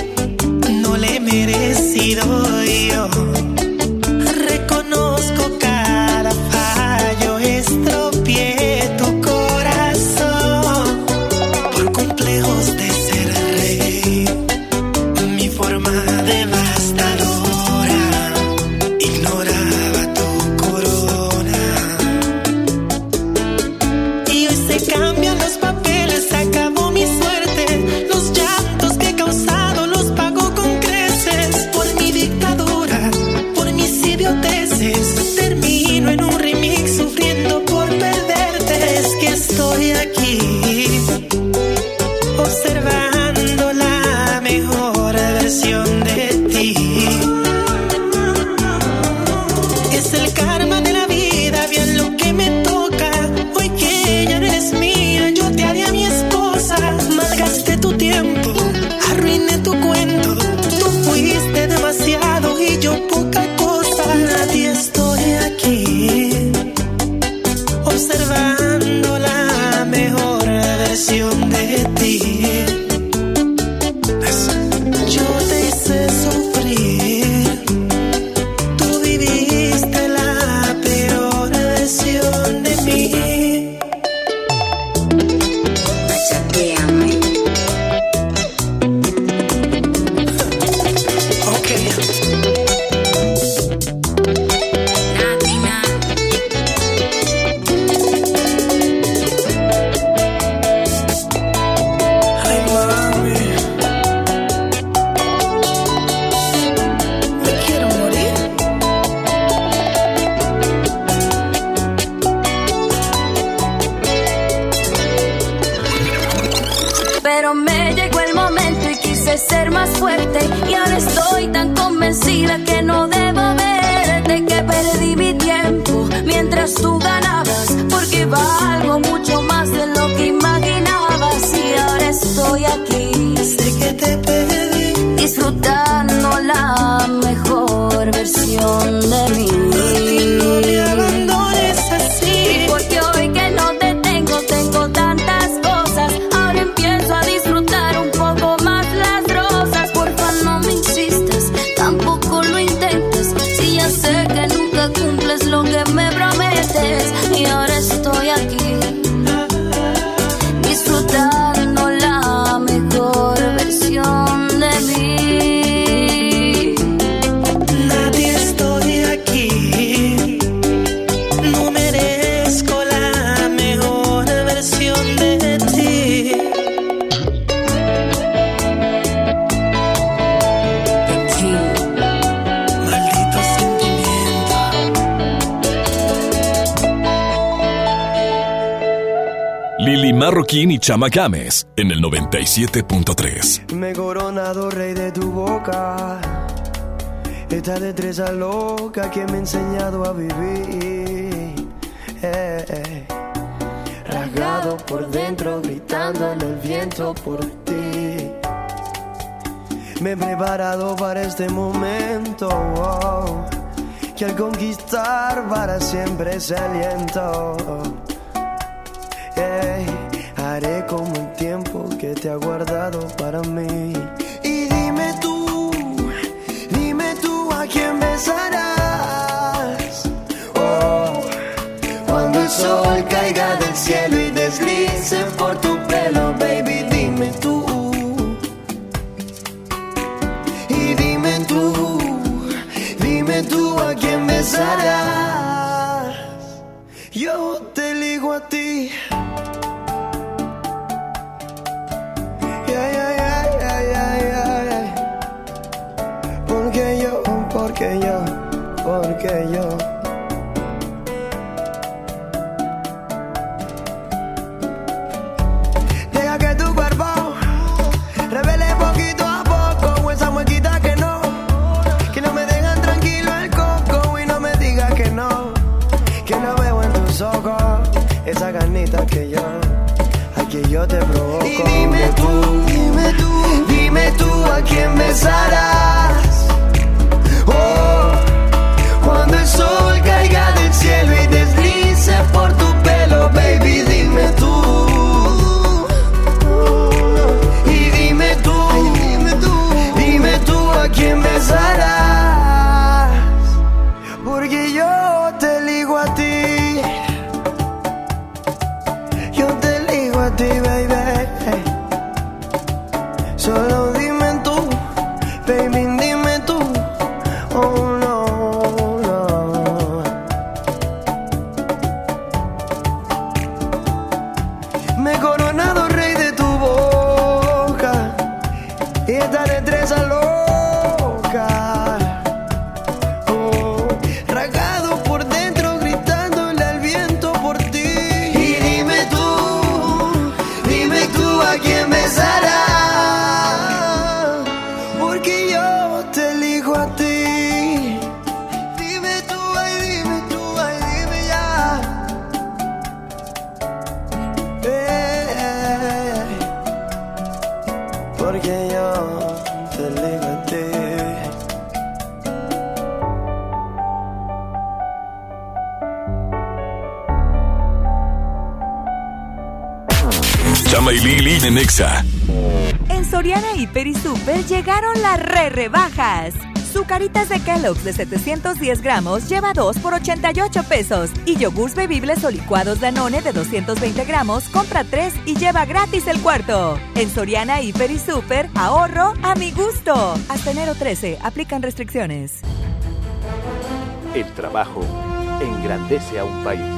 merecido yo. Chama Games en el 97.3. Me he coronado rey de tu boca. Esta destreza loca que me ha enseñado a vivir. Eh, eh. Rasgado por dentro, gritando en el viento por ti. Me he preparado para este momento. wow, que al conquistar para siempre ese aliento. Te ha guardado para mí. Esa ganita que yo, aquí yo te provoco. Y dime tú, dime tú, dime tú a quién besarás. Oh, cuando el sol caiga del cielo y Zucaritas de Kellogg's de 710 gramos lleva 2 por 88 pesos. Y yogurts bebibles o licuados Danone de 220 gramos compra 3 y lleva gratis el cuarto. En Soriana Hiper y Super, ahorro a mi gusto. Hasta enero 13, aplican restricciones. El trabajo engrandece a un país.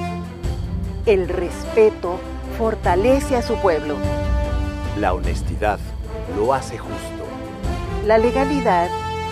El respeto fortalece a su pueblo. La honestidad lo hace justo. La legalidad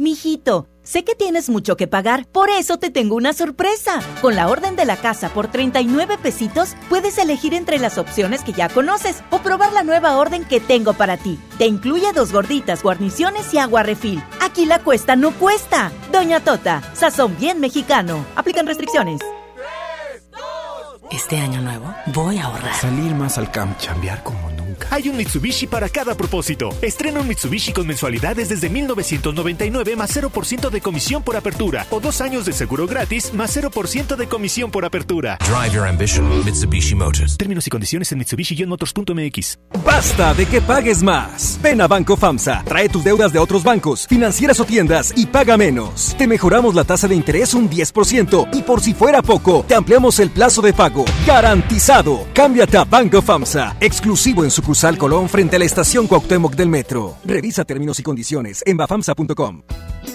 Mijito, sé que tienes mucho que pagar, por eso te tengo una sorpresa. Con la orden de la casa por 39 pesitos, puedes elegir entre las opciones que ya conoces o probar la nueva orden que tengo para ti. Te incluye dos gorditas, guarniciones y agua refil. Aquí la cuesta no cuesta. Doña Tota, sazón bien mexicano. Aplican restricciones. Este año nuevo voy a ahorrar. Salir más al camp, chambear como. Hay un Mitsubishi para cada propósito. Estrena un Mitsubishi con mensualidades desde 1999 más 0% de comisión por apertura o dos años de seguro gratis más 0% de comisión por apertura. Drive your ambition, Mitsubishi Motors. Términos y condiciones en mitsubishi-motors.mx. Basta de que pagues más. Ven a Banco FAMSA, trae tus deudas de otros bancos, financieras o tiendas y paga menos. Te mejoramos la tasa de interés un 10% y por si fuera poco, te ampliamos el plazo de pago. Garantizado. Cámbiate a Banco FAMSA, exclusivo en sucursal Colón frente a la estación Cuauhtémoc del Metro. Revisa términos y condiciones en bafamsa.com.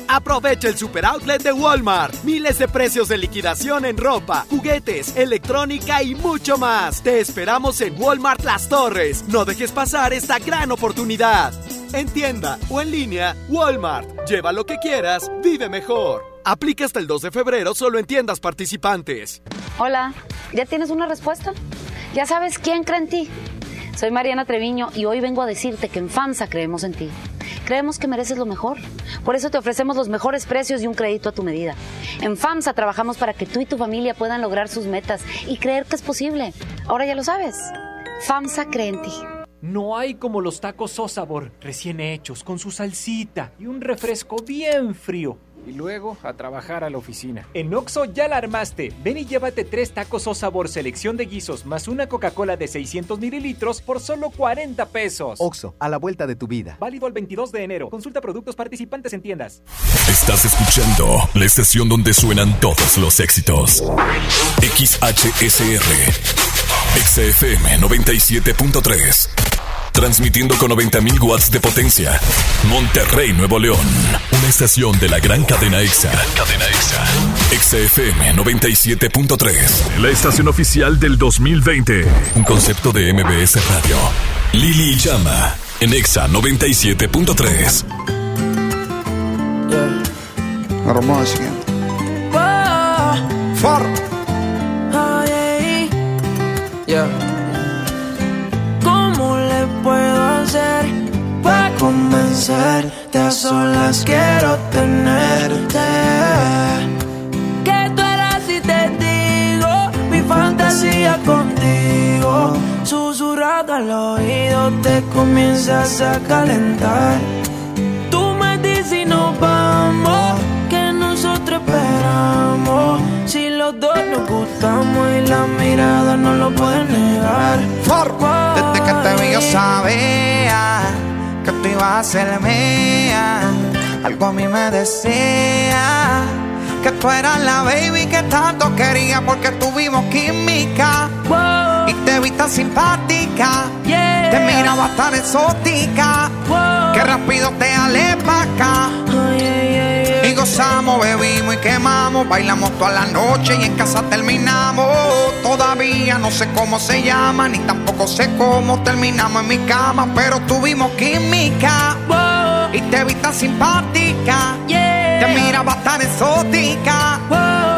Aprovecha el super outlet de Walmart. Miles de precios de liquidación en ropa, juguetes, electrónica y mucho más. Te esperamos en Walmart Las Torres. No dejes pasar esta gran oportunidad. En tienda o en línea, Walmart. Lleva lo que quieras, vive mejor. Aplica hasta el 2 de febrero solo en tiendas participantes. Hola, ¿ya tienes una respuesta? ¿Ya sabes quién cree en ti? Soy Mariana Treviño y hoy vengo a decirte que en FAMSA creemos en ti. Creemos que mereces lo mejor. Por eso te ofrecemos los mejores precios y un crédito a tu medida. En FAMSA trabajamos para que tú y tu familia puedan lograr sus metas y creer que es posible. Ahora ya lo sabes. FAMSA cree en ti. No hay como los tacos Sosabor, recién hechos, con su salsita y un refresco bien frío. Y luego a trabajar a la oficina. En Oxo ya la armaste. Ven y llévate tres tacos o sabor selección de guisos más una Coca-Cola de 600 mililitros por solo 40 pesos. Oxo, a la vuelta de tu vida. Válido el 22 de enero. Consulta productos participantes en tiendas. Estás escuchando la estación donde suenan todos los éxitos. XHSR. XFM 97.3. Transmitiendo con 90.000 watts de potencia. Monterrey, Nuevo León. Una estación de la gran cadena EXA. cadena EXA. XFM 97.3. La estación oficial del 2020. Un concepto de MBS Radio. Lili Llama. En EXA 97.3. Hermoso. For. Yeah. Convencerte? A solas quiero tenerte. Que tú eras y te digo mi fantasía contigo. Susurrado al oído te comienzas a calentar. Tú me dices y nos vamos, que nosotros esperamos. Si los dos nos gustamos y la mirada no lo puede negar. Desde que te vi yo sabía que tú ibas a ser mía. Algo a mí me decía que tú eras la baby que tanto quería porque tuvimos química. Y te vi tan simpática, te miraba tan exótica, que rápido te alé pa' acá. Bebimos y quemamos, bailamos toda la noche y en casa terminamos. Todavía no sé cómo se llama, ni tampoco sé cómo terminamos en mi cama, pero tuvimos química. Y te vi tan simpática, te miraba tan exótica,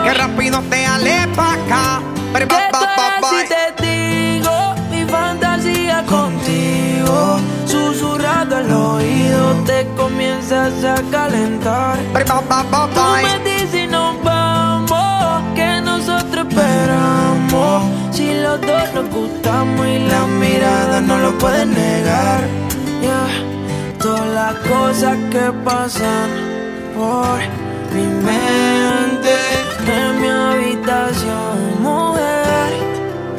que rápido te alé pa' acá. Pero, ba. Si te digo mi fantasía contigo, susurrado al oído te a calentar. Tú me dices y nos vamos, que nosotros esperamos. Si los dos nos gustamos y la mirada no lo pueden negar. Yeah. Todas las cosas que pasan por mi mente en mi habitación, mujer,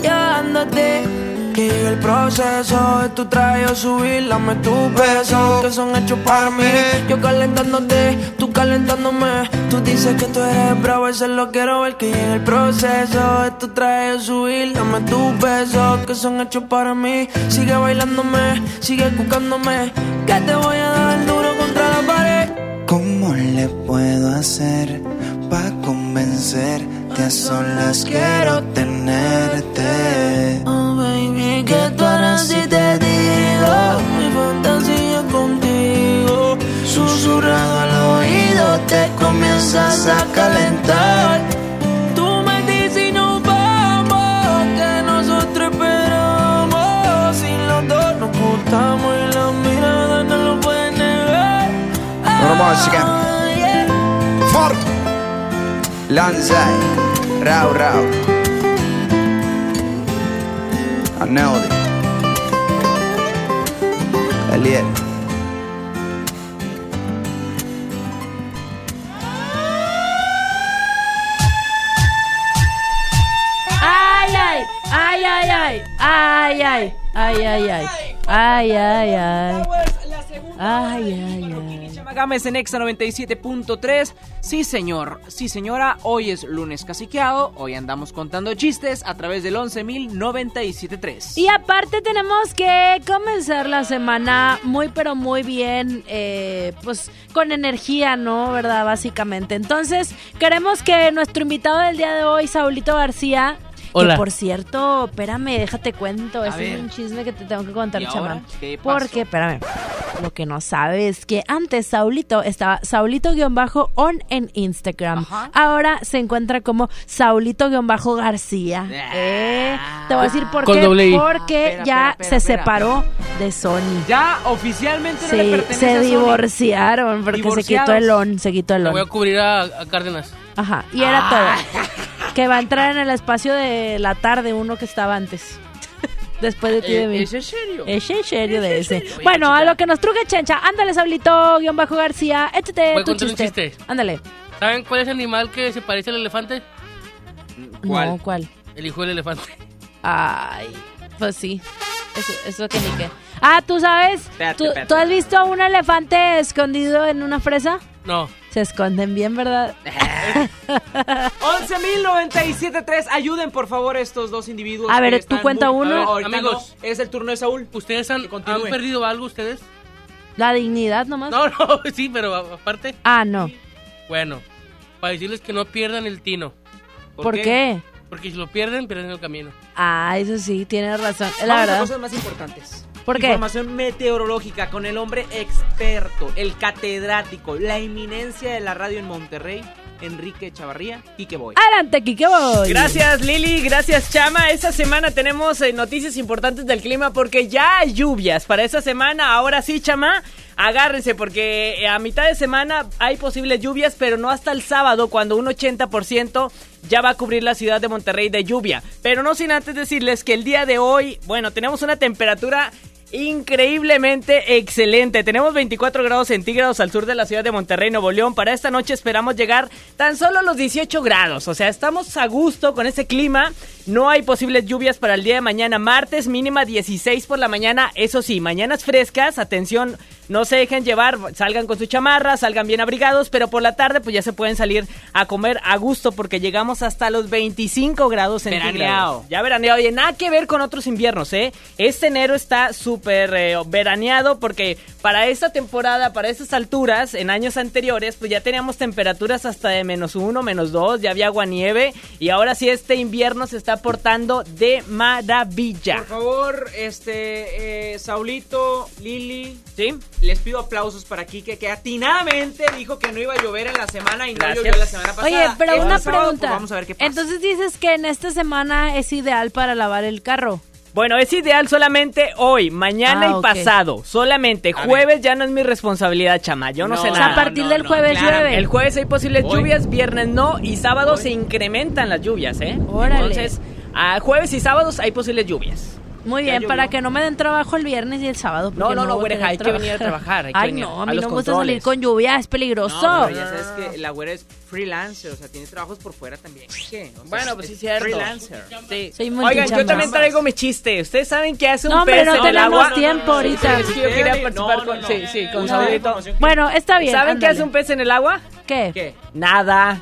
llamándote. Que llegue el proceso de tu traje o subir, dame tus besos que son hechos para mí. Yo calentándote, tú calentándome. Tú dices que tú eres bravo, eso lo quiero ver. Que llegue el proceso de tu traje subir, dame tus besos que son hechos para mí. Sigue bailándome, sigue buscándome. Que te voy a dar duro contra la pared. ¿Cómo le puedo hacer para convencerte? A solas quiero tenerte. Comienzas a calentar. Tú me dices y nos vamos, que nosotros esperamos. Si los dos nos gustamos y la mirada no lo pueden negar. Hermoso. For. Lanzai. Rau, rau. I nailed it. Elliot. Ay, ay, ay, ay, ay. Ay, ay, ay. Ay, ay, ay. Gámez en Exa 97.3. Sí, señor. Sí, señora. Hoy es lunes caciqueado. Hoy andamos contando chistes a través del 11.097.3. Y aparte tenemos que comenzar la semana muy, pero muy bien. Eh, pues con energía, ¿no? ¿Verdad? Básicamente. Entonces, queremos que nuestro invitado del día de hoy, Saulito García, Hola. que por cierto, espérame, déjate cuento, A ese es un chisme que te tengo que contar, chamán. Porque, espérame, lo que no sabes es que antes Saulito estaba Saulito-on en Instagram. Ahora se encuentra como Saulito-García. Eh, te voy a decir por Con qué. doble I. Porque Espera, ya espera, se separó de Sony. Ya oficialmente no le Sí, pertenece se a Sony. divorciaron porque se quitó el on, se quitó el Me voy a on. cubrir a, a Cárdenas. Ajá, y era Ah. todo. <laughs> Que va a entrar en el espacio de la tarde, uno que estaba antes. <laughs> Después de ti de Eh, mí. ¿es en serio? Es en serio de ese. serio? Oye, Bueno, a lo que nos truje Chencha. Ándale, Sablito, guion bajo García. Échate Voy tu un chiste. Ándale. ¿Saben cuál es el animal que se parece al elefante? No, ¿cuál? El hijo del elefante. Ay, pues sí. Eso, eso que ni qué. Ah, ¿tú sabes? Espérate, ¿Tú, espérate. tú has visto a un elefante escondido en una fresa? No. Se esconden bien, ¿verdad? 11.097.3. Ayuden, por favor, a estos dos individuos. A ver, tú cuenta muy- uno. A ver, Amigos. no, es el turno de Saúl. ¿Ustedes han, perdido algo ustedes? La dignidad nomás. No, <laughs> no, sí, pero a- aparte. Ah, no. Bueno, para decirles que no pierdan el tino. ¿Por, qué? Porque si lo pierden, pierden el camino. Ah, eso sí, tienes razón. Es Vamos la a verdad. cosas más importantes. ¿Por qué? Información meteorológica con el hombre experto, el catedrático, la eminencia de la radio en Monterrey, Enrique Chavarría, y que voy. Adelante, Kike Boy. Gracias Lili, gracias Chama. Esta semana tenemos eh, noticias importantes del clima porque ya hay lluvias para esta semana. Ahora sí, Chama, agárrense porque eh, a mitad de semana hay posibles lluvias, pero no hasta el sábado cuando un 80% ya va a cubrir la ciudad de Monterrey de lluvia. Pero no sin antes decirles que el día de hoy, bueno, tenemos una temperatura increíblemente excelente. Tenemos 24 grados centígrados al sur de la ciudad de Monterrey, Nuevo León. Para esta noche esperamos llegar tan solo a los 18 grados. O sea, estamos a gusto con ese clima. No hay posibles lluvias para el día de mañana, martes, mínima 16 por la mañana. Eso sí, mañanas frescas, atención, no se dejen llevar, salgan con su chamarra, salgan bien abrigados, pero por la tarde pues ya se pueden salir a comer a gusto porque llegamos hasta los 25 grados centígrados. Veraneado. Ya veraneado, oye, nada que ver con otros inviernos, ¿eh? Este enero está súper eh, veraneado porque para esta temporada, para estas alturas, en años anteriores, pues ya teníamos temperaturas hasta de menos uno, menos dos, ya había agua nieve y ahora sí este invierno se está portando de maravilla. Por favor, este, eh, Saulito, Lili, ¿sí? Les pido aplausos para Kike, que atinadamente dijo que no iba a llover en la semana y no Gracias. llovió la semana pasada. Oye, pero Este una sábado, pregunta. pues, vamos a ver qué pasa. Entonces dices que en esta semana es ideal para lavar el carro. Bueno, es ideal solamente hoy, mañana Ah, y pasado. Solamente. A Jueves ya no es mi responsabilidad, chama. Yo no, No, sé o sea, nada. a partir del jueves llueve. El jueves hay posibles Hoy. lluvias, viernes no y sábado se incrementan las lluvias, ¿eh? Órale. Entonces, a jueves y sábados hay posibles lluvias. Muy bien, para que no me den trabajo el viernes y el sábado. No, no, no, voy a güereja, querer hay que venir a trabajar, hay que Ay, venir no, a mí los no me gusta salir con lluvia, es peligroso. No, pero ya sabes que la güera es freelancer, o sea, tiene trabajos por fuera también. ¿Qué? O sea, Bueno, pues sí, es cierto. Freelancer. Sí. Soy Oigan, yo también traigo mi chiste. ¿Ustedes saben qué hace un No, pez no en el tenemos agua? tiempo ahorita. Es que yo quería No, participar no, con... no. Sí, sí, con No. Saulito. Bueno, está bien. ¿Saben qué hace un pez en el agua? ¿Qué? ¿Qué? Nada.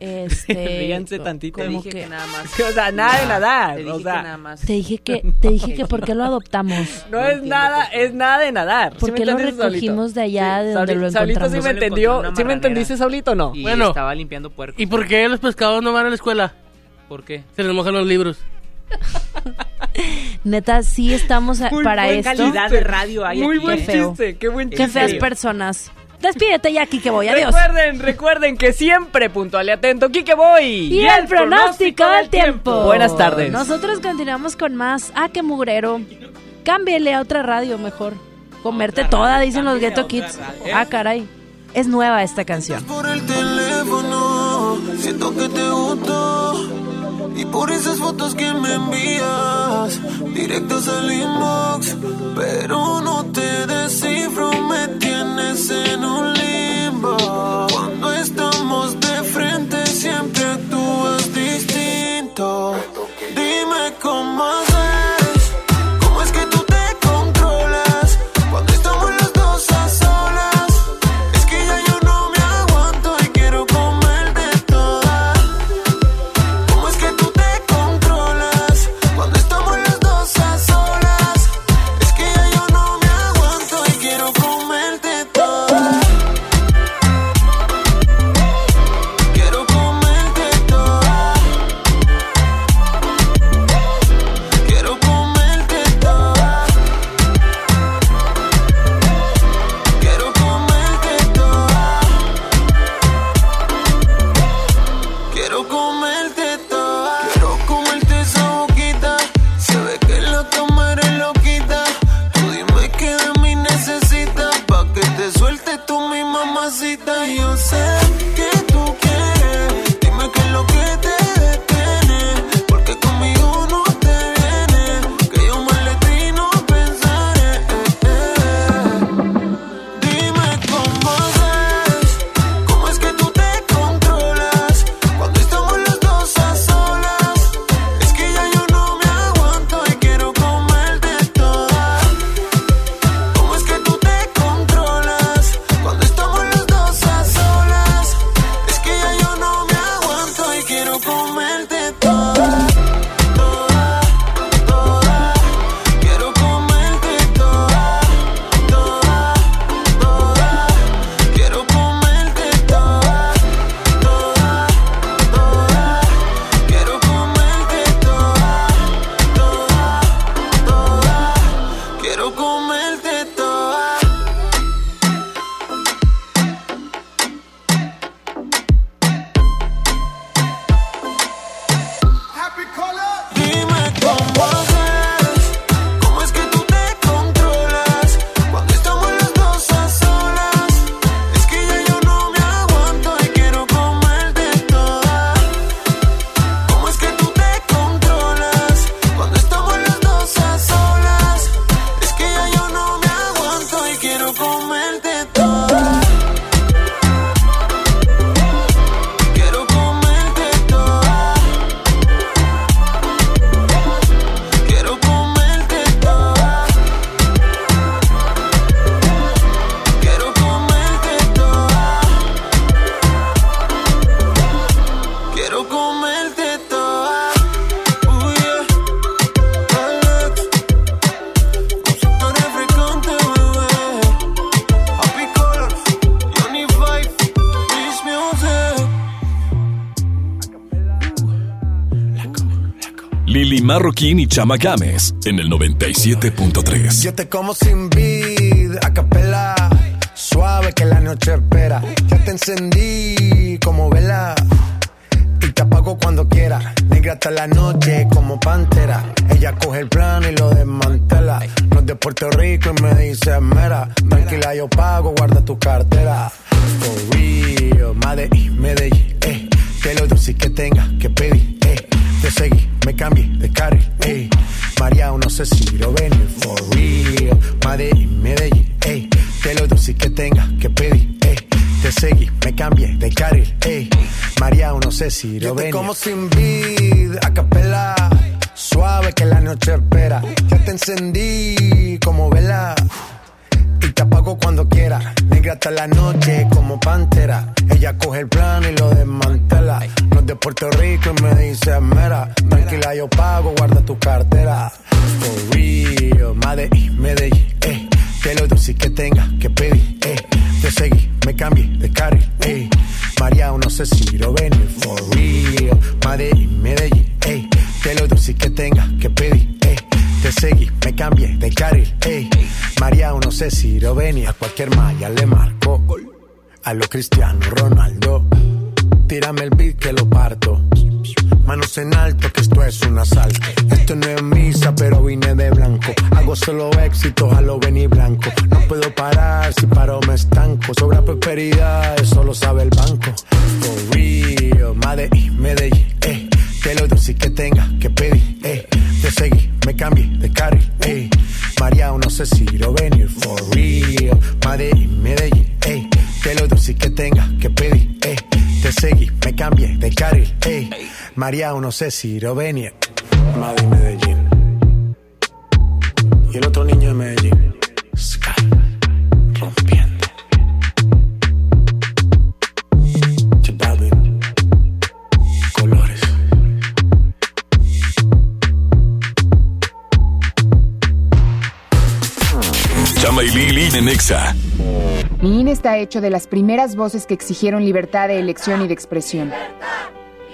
Este. <laughs> Ríanse tantito. como Te dije que nada más. <laughs> O sea, nada de nadar. Te o dije sea, que nada más. Te dije que, <laughs> te dije que por qué lo adoptamos. No es nada, es nada de nadar. ¿Por ¿Sí qué lo Saulito? recogimos de allá de donde Sauli- lo Saulito encontramos? sí me entendió. ¿Sí me entendiste, Saulito, no? Y Bueno. estaba limpiando puerco. ¿Y por qué los pescados no van a la escuela? ¿Por qué? Se les mojan los libros. Neta, sí estamos a- Muy para buen esto. calidad de radio hay Muy aquí, buen ¿eh? feo. chiste, qué buen Qué chiste. feas personas. Despídete ya, Kike Boy. Adiós. Recuerden, recuerden que siempre puntual y atento. Kike Boy. Y el pronóstico del tiempo. Buenas tardes. Nosotros continuamos con más. Ah, qué mugrero. Cámbiele a otra radio mejor. Comerte toda, dicen los Ghetto Kids. Ah, caray. Es nueva esta canción. por el teléfono. Siento que te gustó. Y por esas fotos que me envías, directos al inbox. Pero no te descifro, me tienes en un limbo. Cuando estamos de frente, siempre actúas distinto. Dime cómo haces, Y Chama Games en el 97.3. Yo te como sin vid, a capela. Suave que la noche espera. Ya te encendí como vela. Y te apago cuando quiera. Negra hasta la noche como pantera. Ella coge el plano y lo desmantela. No es de Puerto Rico y me dice mera. Tranquila, yo pago, guarda tu cartera. For real, Medellín, Medellín, eh. Que lo dulce que tenga que pedir, si lo ven. como sin vid, María, no sé si. Madrid, Medellín. Y el otro niño de Medellín. Sky. Rompiendo. Balvin. Colores. Chama y Lili en Nexa. Mi INE está hecho de las primeras voces que exigieron libertad de elección y de expresión.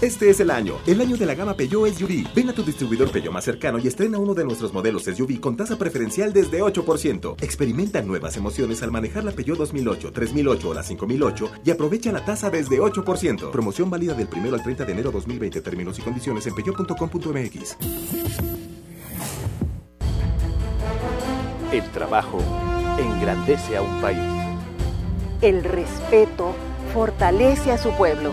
Este es el año, el año de la gama Peugeot SUV. Ven a tu distribuidor Peugeot más cercano y estrena uno de nuestros modelos SUV con tasa preferencial desde 8%. Experimenta nuevas emociones al manejar la Peugeot 2008, 3008 o la 5008 y aprovecha la tasa desde 8%. Promoción válida del 1 al 30 de enero 2020. Términos y condiciones en peugeot.com.mx. El trabajo engrandece a un país. El respeto fortalece a su pueblo.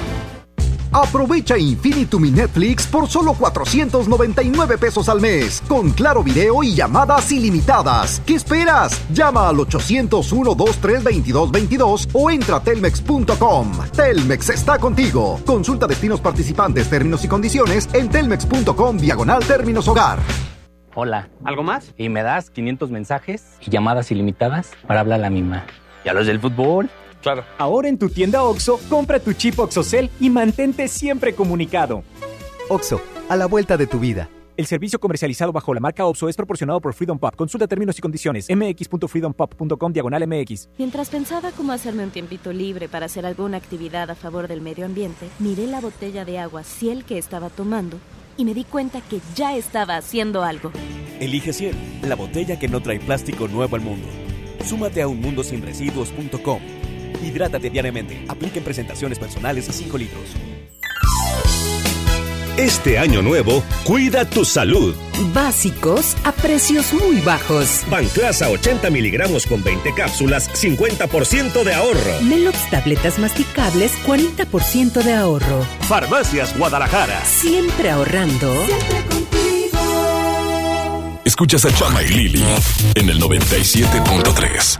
Aprovecha Infinitum y Netflix por solo 499 pesos al mes, con claro video y llamadas ilimitadas. ¿Qué esperas? Llama al 801-2322-22 o entra a telmex.com. Telmex está contigo. Consulta destinos participantes, términos y condiciones en telmex.com diagonal términos hogar. Hola. ¿Algo más? Y me das 500 mensajes y llamadas ilimitadas para hablar a la misma. ¿Y a los del fútbol? Claro. Ahora en tu tienda OXO, compra tu chip OXOCEL y mantente siempre comunicado. OXO, a la vuelta de tu vida. El servicio comercializado bajo la marca OXO es proporcionado por Freedom Pop. Consulta términos y condiciones. mx.freedompop.com diagonal mx. Mientras pensaba cómo hacerme un tiempito libre para hacer alguna actividad a favor del medio ambiente, miré la botella de agua Ciel que estaba tomando y me di cuenta que ya estaba haciendo algo. Elige Ciel, la botella que no trae plástico nuevo al mundo. Súmate a unmundosinresiduos.com. Hidrátate diariamente. Apliquen presentaciones personales a 5 litros. Este año nuevo, cuida tu salud. Básicos a precios muy bajos. Banclasa 80 miligramos con 20 cápsulas, 50% de ahorro. Melox tabletas masticables, 40% de ahorro. Farmacias Guadalajara. Siempre ahorrando. Escuchas a Chama y Lili en el 97.3.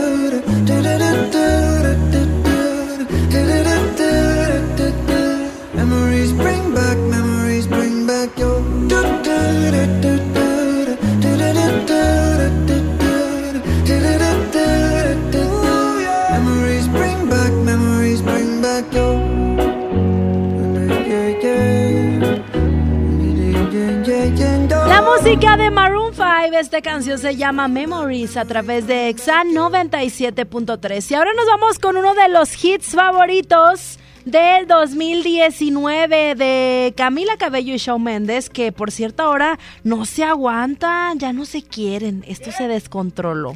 música de Maroon 5, esta canción se llama Memories a través de Exa 97.3. Y ahora nos vamos con uno de los hits favoritos del 2019 de Camila Cabello y Shawn Mendes, que por cierto ahora no se aguantan, ya no se quieren, esto se descontroló.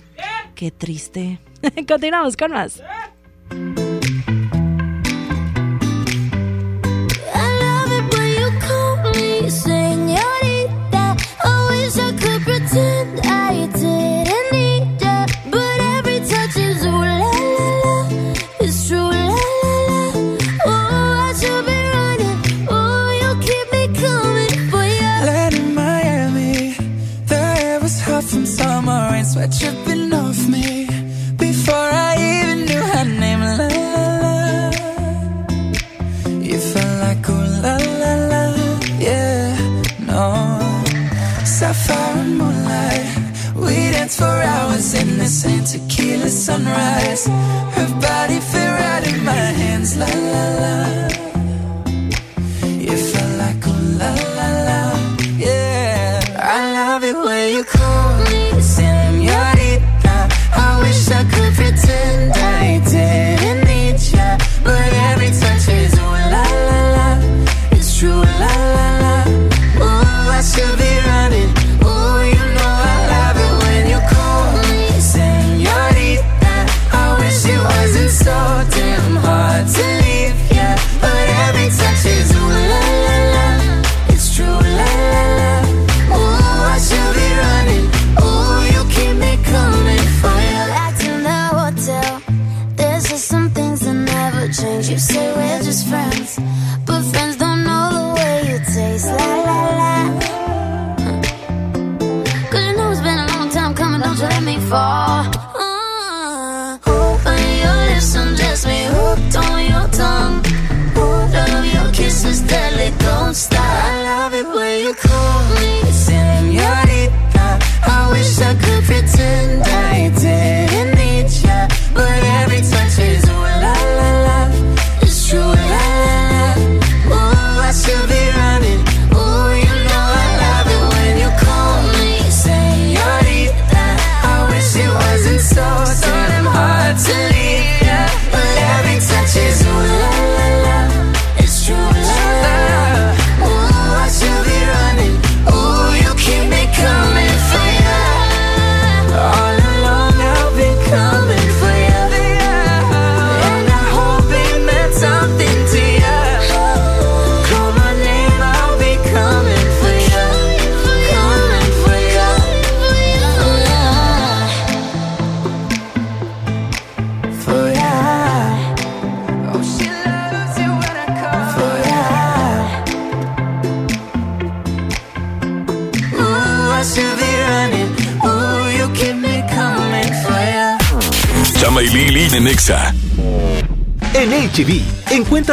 Qué triste. <laughs> Continuamos con más. And I did. The same tequila sunrise. Her body fit right in my hands, la la la. You felt like ooh la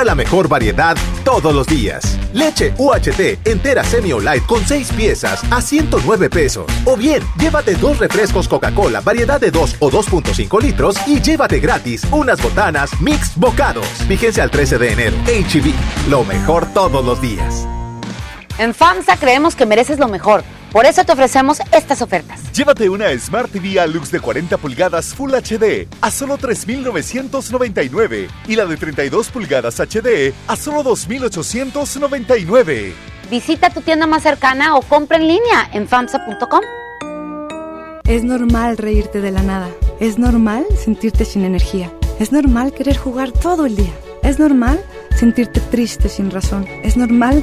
la mejor variedad todos los días. Leche UHT entera semi o light con 6 piezas a 109 pesos. O bien, llévate dos refrescos Coca-Cola variedad de 2 o 2.5 litros y llévate gratis unas botanas mix bocados. Vigencia al 13 de enero. HB, lo mejor todos los días. En FAMSA creemos que mereces lo mejor. Por eso te ofrecemos estas ofertas. Llévate una Smart TV Alux de 40 pulgadas Full HD a solo 3.999 y la de 32 pulgadas HD a solo 2.899. Visita tu tienda más cercana o compra en línea en FAMSA.com. Es normal reírte de la nada. Es normal sentirte sin energía. Es normal querer jugar todo el día. Es normal sentirte triste sin razón. Es normal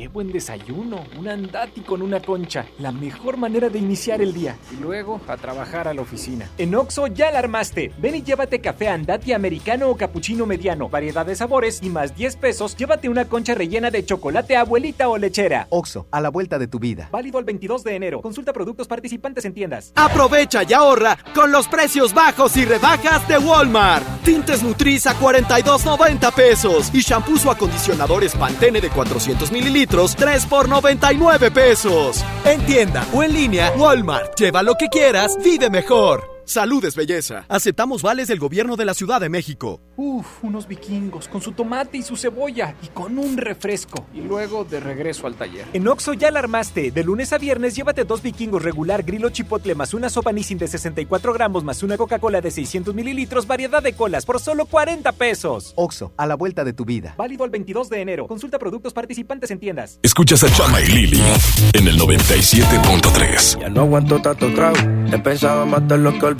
Qué buen desayuno, un andati con una concha, la mejor manera de iniciar el día. Y luego a trabajar a la oficina. En Oxo ya la armaste. Ven y llévate café andati americano o capuchino mediano, variedad de sabores y más 10 pesos, llévate una concha rellena de chocolate abuelita o lechera. Oxo, a la vuelta de tu vida. Válido el 22 de enero. Consulta productos participantes en tiendas. Aprovecha y ahorra con los precios bajos y rebajas de Walmart. Tintes Nutris a 42.90 pesos y shampoos o acondicionadores Pantene de 400 mililitros 3 por 99 pesos. En tienda o en línea, Walmart. Lleva lo que quieras, vive mejor. Saludes, belleza. Aceptamos vales del gobierno de la Ciudad de México. Uf, unos vikingos con su tomate y su cebolla y con un refresco. Y luego de regreso al taller. En Oxo ya la armaste. De lunes a viernes llévate dos vikingos regular grilo chipotle más una sopa Nissin de 64 gramos más una Coca-Cola de 600 mililitros, variedad de colas por solo 40 pesos. Oxo, a la vuelta de tu vida. Válido el 22 de enero. Consulta productos participantes en tiendas. Escuchas a Chama y Lili en el 97.3. Ya no aguanto tanto trago. He pensado en matar lo que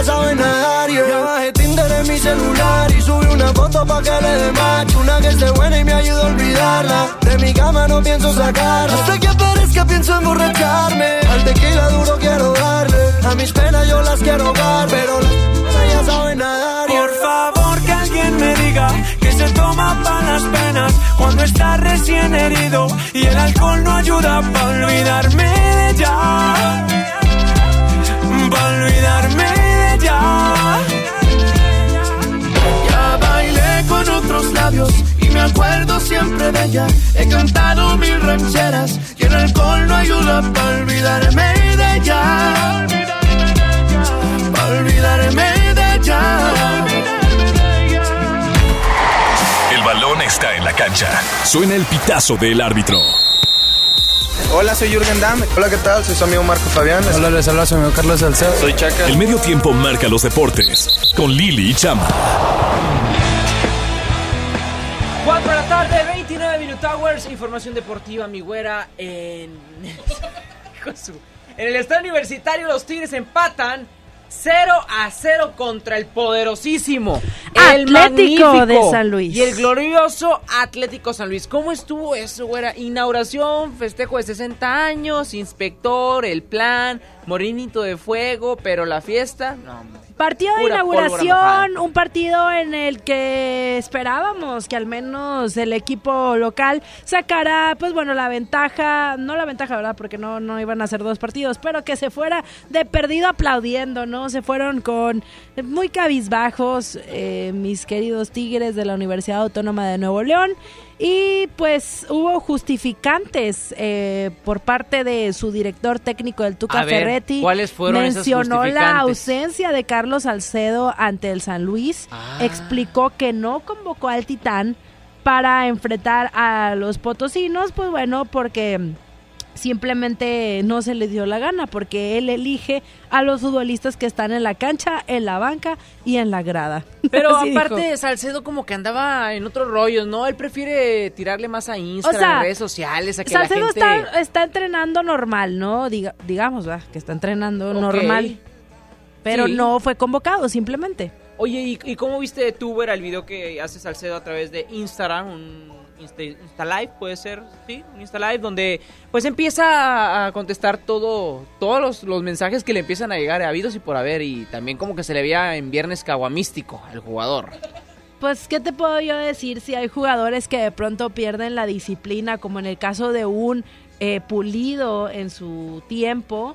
ya saben nadar yeah. Ya bajé Tinder en mi celular y subí una foto pa' que le dé match Una que esté buena y me ayuda a olvidarla. De mi cama no pienso sacarla. Hasta que aparezca pienso emborracharme. Al tequila duro quiero darle. A mis penas yo las quiero ahogar Pero las ya saben nadar. Por favor que alguien me diga Que se toma para las penas Cuando está recién herido Y el alcohol no ayuda para olvidarme de ella cancha. Suena el pitazo del árbitro. Hola, soy Jürgen Damm. Hola, ¿qué tal? Soy su amigo Marco Fabián. Hola, les habla su amigo Carlos Salcedo. Soy Chaca. El medio tiempo marca los deportes con Lili y Chama. 4 de la tarde, 29 Minute Hours. Información deportiva, mi güera. En. <laughs> En el estadio universitario, los Tigres empatan 0 a 0 contra el poderosísimo. Atlético de San Luis. Y el glorioso Atlético San Luis. ¿Cómo estuvo eso, güera? Inauguración, festejo de 60 años, inspector, el plan, morinito de fuego, pero la fiesta. No, hombre. Partido de Pura inauguración, un partido en el que esperábamos que al menos el equipo local sacara, pues bueno, la ventaja, no la ventaja, ¿verdad? Porque no, no iban a ser dos partidos, pero que se fuera de perdido aplaudiendo, ¿no? Se fueron con muy cabizbajos eh, mis queridos Tigres de la Universidad Autónoma de Nuevo León. Y pues hubo justificantes eh, por parte de su director técnico del Tuca ver, Ferretti. ¿cuáles fueron Mencionó la ausencia de Carlos Salcedo ante el San Luis. Ah. Explicó que no convocó al Titán para enfrentar a los potosinos, pues bueno, porque simplemente no se le dio la gana, porque él elige a los futbolistas que están en la cancha, en la banca y en la grada. <laughs> Pero Así aparte dijo. de Salcedo como que andaba en otros rollos, ¿no? Él prefiere tirarle más a Instagram, O sea, a redes sociales, a que Salcedo la gente... está, está entrenando normal, ¿no? Diga- digamos, ¿verdad? que está entrenando Ok. normal. Pero Sí. no fue convocado, simplemente. Oye, ¿y, y cómo viste tú, ver el video que hace Salcedo a través de Instagram? Un Insta, Insta Live, puede ser, sí, un Insta Live, donde pues empieza a- a contestar todo, todos los, los mensajes que le empiezan a llegar, habidos y por haber, y también como que se le veía en viernes caguamístico al jugador. Pues, ¿qué te puedo yo decir si hay jugadores que de pronto pierden la disciplina, como en el caso de un eh, Pulido en su tiempo?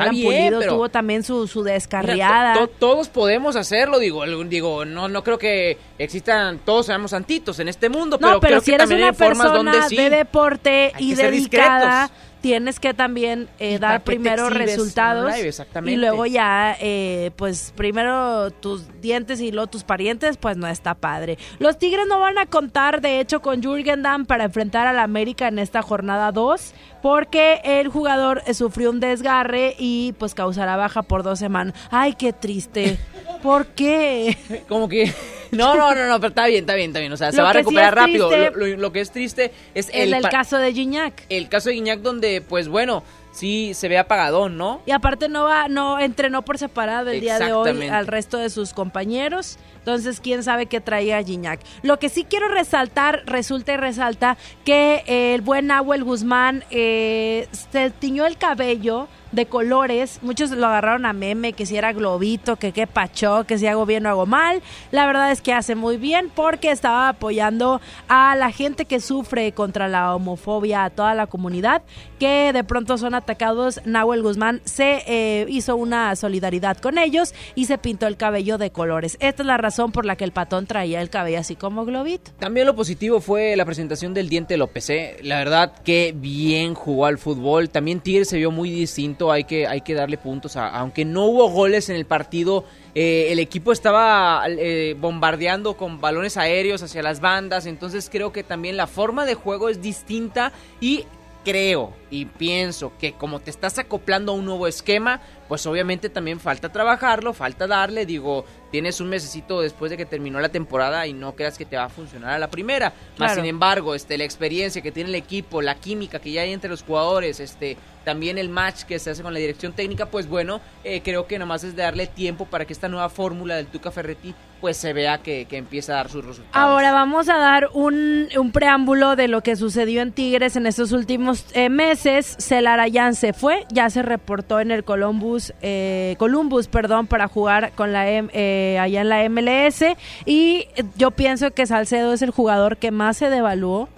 Alan bien, Pulido pero- tuvo también su, su descarriada. to- to- todos podemos hacerlo, digo, digo, no, no creo que existan, todos seamos santitos en este mundo, no, pero, pero creo si que eres también una hay formas persona donde sí. de deporte Hay y dedicada, discretos. Tienes que también eh, dar primero resultados live? Y luego ya, eh, pues primero tus dientes y luego tus parientes, pues no está padre. Los Tigres no van a contar, de hecho, con Jürgen Damm para enfrentar al América en esta jornada 2, porque el jugador eh, sufrió un desgarre y pues causará baja por dos semanas. Ay, qué triste. ¿Por qué? <laughs> Como que. <laughs> No, no, no, no, pero está bien, está bien, está bien. O sea, se va a sí recuperar rápido. triste- Lo, lo- lo que es triste es el pa- caso de Gignac. El caso de Guiñac, donde, pues bueno, sí se ve apagadón, ¿no? Y aparte no va, no entrenó por separado el día de hoy al resto de sus compañeros. Entonces, quién sabe qué traía Gignac. Lo que sí quiero resaltar, resulta y resalta que el buen Nahuel Guzmán eh, se tiñó el cabello de colores. Muchos lo agarraron a meme, que si era globito, que qué pachó, que si hago bien o hago mal. La verdad es que hace muy bien porque estaba apoyando a la gente que sufre contra la homofobia, a toda la comunidad que de pronto son atacados. Nahuel Guzmán se eh, hizo una solidaridad con ellos y se pintó el cabello de colores. Esta es la razón por la que el patón traía el cabello así como globito. También lo positivo fue la presentación del Diente López. ¿eh? La verdad que bien jugó al fútbol. También Tigres se vio muy distinto. Hay que, hay que darle puntos. A, aunque no hubo goles en el partido, eh, el equipo estaba eh, bombardeando con balones aéreos hacia las bandas. Entonces creo que también la forma de juego es distinta y creo y pienso que como te estás acoplando a un nuevo esquema, pues obviamente también falta trabajarlo, falta darle, digo, tienes un mesecito después de que terminó la temporada y no creas que te va a funcionar a la primera. Más sin embargo, este la experiencia que tiene el equipo, la química que ya hay entre los jugadores, este también el match que se hace con la dirección técnica, pues bueno, eh, creo que nomás es de darle tiempo para que esta nueva fórmula del Tuca Ferretti pues se vea que, que empieza a dar sus resultados. Ahora vamos a dar un, un preámbulo de lo que sucedió en Tigres en estos últimos eh, meses. Celarayán se fue, ya se reportó en el Columbus, eh, Columbus, perdón, para jugar con la eh, allá en la MLS y yo pienso que Salcedo es el jugador que más se devaluó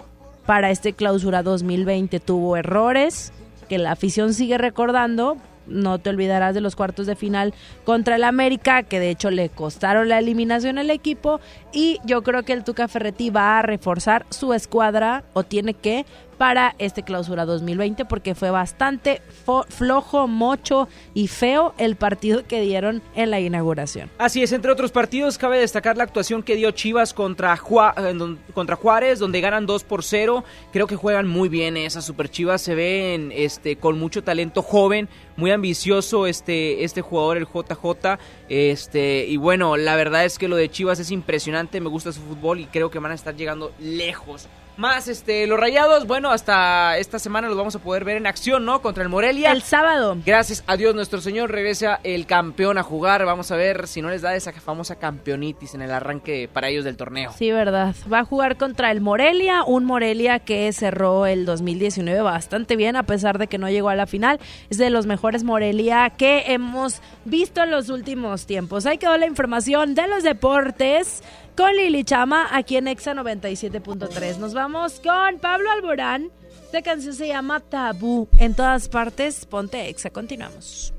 para este clausura 2020. Tuvo errores que la afición sigue recordando. No te olvidarás de los cuartos de final contra el América, que de hecho le costaron la eliminación al equipo. Y yo creo que el Tuca Ferretti va a reforzar su escuadra, o tiene que, para este clausura 2020, porque fue bastante flojo, mocho y feo el partido que dieron en la inauguración. Así es, entre otros partidos, cabe destacar la actuación que dio Chivas contra, eh, contra Juárez, donde ganan 2 por 0. Creo que juegan muy bien esas Super Chivas, se ven este, con mucho talento joven, muy ambicioso este, este jugador, el JJ. Este, y bueno, la verdad es que lo de Chivas es impresionante, me gusta su fútbol y creo que van a estar llegando lejos. Más este, los rayados, bueno, hasta esta semana los vamos a poder ver en acción, ¿no? Contra el Morelia. El sábado. Gracias a Dios nuestro Señor regresa el campeón a jugar. Vamos a ver si no les da esa famosa campeonitis en el arranque para ellos del torneo. Sí, verdad. Va a jugar contra el Morelia, un Morelia que cerró el 2019 bastante bien a pesar de que no llegó a la final. Es de los mejores Morelia que hemos visto en los últimos tiempos. Ahí quedó la información de los deportes con Lili Chama aquí en Exa 97.3. Nos vamos con Pablo Alborán. Esta canción se llama Tabú. En todas partes, ponte Exa. Continuamos.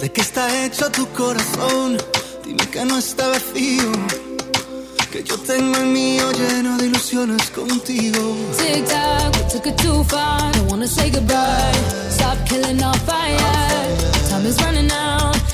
¿De qué está hecho tu corazón? Dime que no está vacío. Que yo tengo el mío lleno de ilusiones contigo. Tic tac, we took it too far. Don't wanna say goodbye. Stop killing our fire. Time is running out.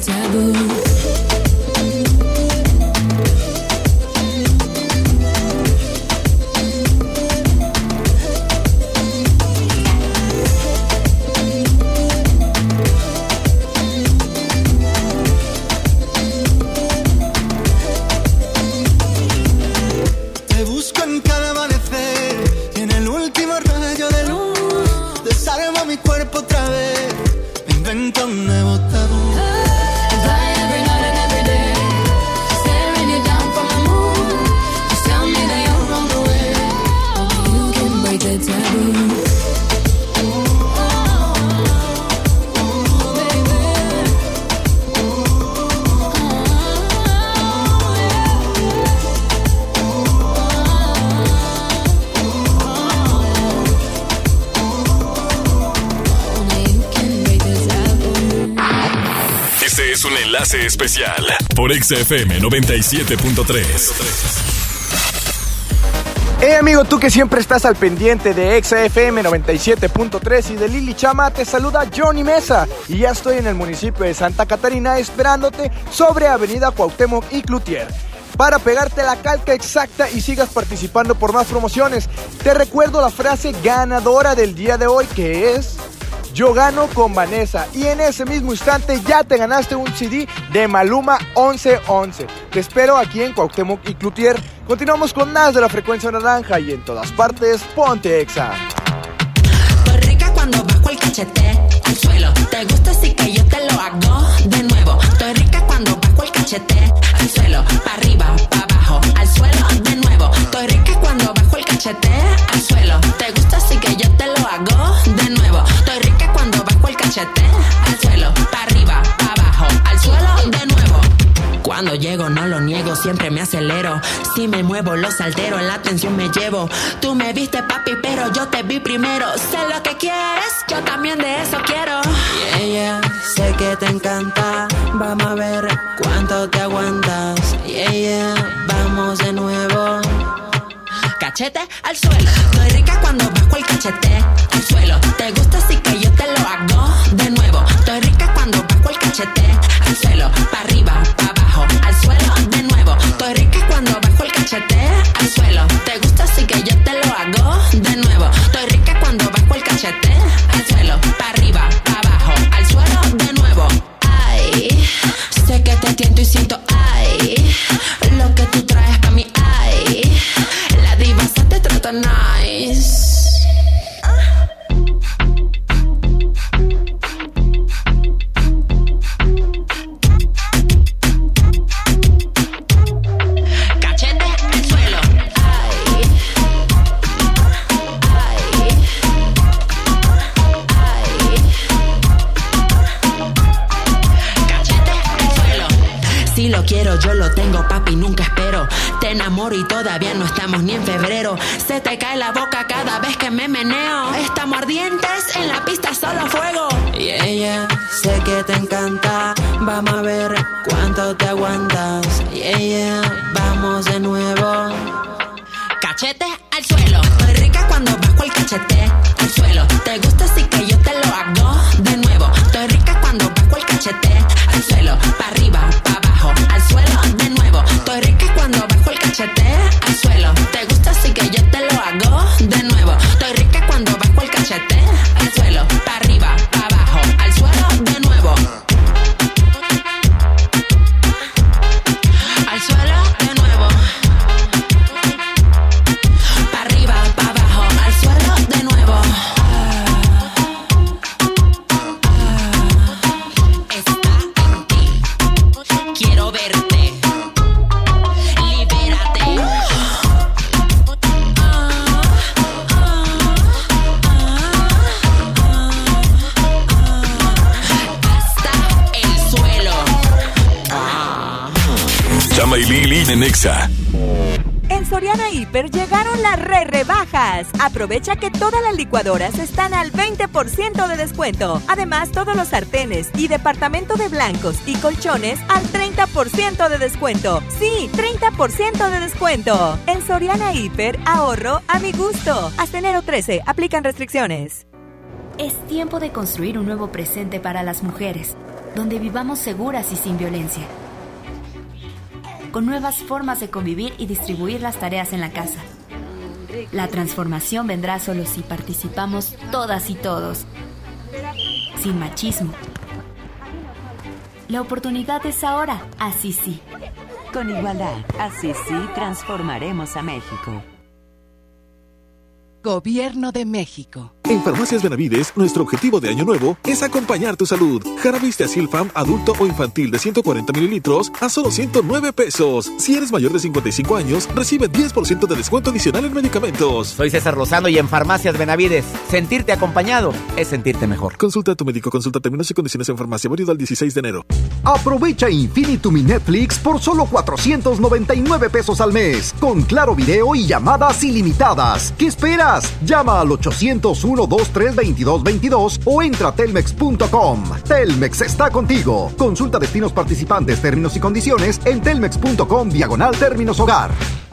taboo. Enlace especial por XFM 97.3. Hey amigo, tú que siempre estás al pendiente de XFM 97.3 y de Lili Chama, te saluda Johnny Mesa y ya estoy en el municipio de Santa Catarina esperándote sobre Avenida Cuauhtémoc y Cloutier. Para pegarte la calca exacta y sigas participando por más promociones, te recuerdo la frase ganadora del día de hoy que es yo gano con Vanessa y en ese mismo instante ya te ganaste un CD de Maluma 1111. Te espero aquí en Cuauhtémoc y Cloutier. Continuamos con más de la frecuencia naranja y en todas partes ponte exa. Rica cuando bajo el cachete al suelo. Te gusta así que yo te lo hago de nuevo. Estoy rica cuando bajo el cachete al suelo. Pa' arriba, pa' abajo, al suelo de nuevo. Estoy rica cuando bajo el cachete al suelo. Te gusta así que yo te lo hago de nuevo. Estoy rica cuando bajo el cachete al suelo. Pa' arriba, pa' abajo, al suelo de nuevo. Cuando llego no lo niego, siempre me acelero. Si me muevo los altero, la atención me llevo. Tú me viste papi, pero yo te vi primero. Sé lo que quieres, yo también de eso quiero. Yeah, yeah, sé que te encanta. Vamos a ver cuánto te aguantas. Yeah, yeah, vamos de nuevo. Cachete al suelo. Estoy rica cuando bajo el cachete al suelo. Te gusta así que yo te lo hago de nuevo. Estoy rica cuando bajo el cachete al suelo. Pa' arriba, pa' abajo, al suelo de nuevo. Estoy rica cuando bajo el cachete al suelo. Te gusta así que yo te lo hago de nuevo. Estoy rica cuando bajo el cachete al suelo. Pa' arriba, pa' abajo, al suelo de nuevo. Ay, sé que te tiento y siento ay. Se te cae la boca cada vez que me meneo. Aprovecha que todas las licuadoras están al 20% de descuento. Además, todos los sartenes y departamento de blancos y colchones al 30% de descuento. Sí, 30% de descuento. En Soriana Hiper, ahorro a mi gusto. Hasta enero 13, aplican restricciones. Es tiempo de construir un nuevo presente para las mujeres, donde vivamos seguras y sin violencia. Con nuevas formas de convivir y distribuir las tareas en la casa. La transformación vendrá solo si participamos todas y todos, sin machismo. La oportunidad es ahora, así sí. Con igualdad, así sí transformaremos a México. Gobierno de México. En Farmacias Benavides, nuestro objetivo de año nuevo es acompañar tu salud. Jarabis de Asilfam adulto o infantil de 140 mililitros a solo 109 pesos. Si eres mayor de 55 años, recibe 10% de descuento adicional en medicamentos. Soy César Lozano y en Farmacias Benavides, sentirte acompañado es sentirte mejor. Consulta a tu médico, consulta términos y condiciones en farmacia, válido al 16 de enero. Aprovecha Infinitum mi Netflix por solo 499 pesos al mes, con claro video y llamadas ilimitadas. ¿Qué esperas? Llama al 801 23 2222 o entra a telmex.com. Telmex está contigo. Consulta destinos participantes, términos y condiciones en telmex.com diagonal términos hogar.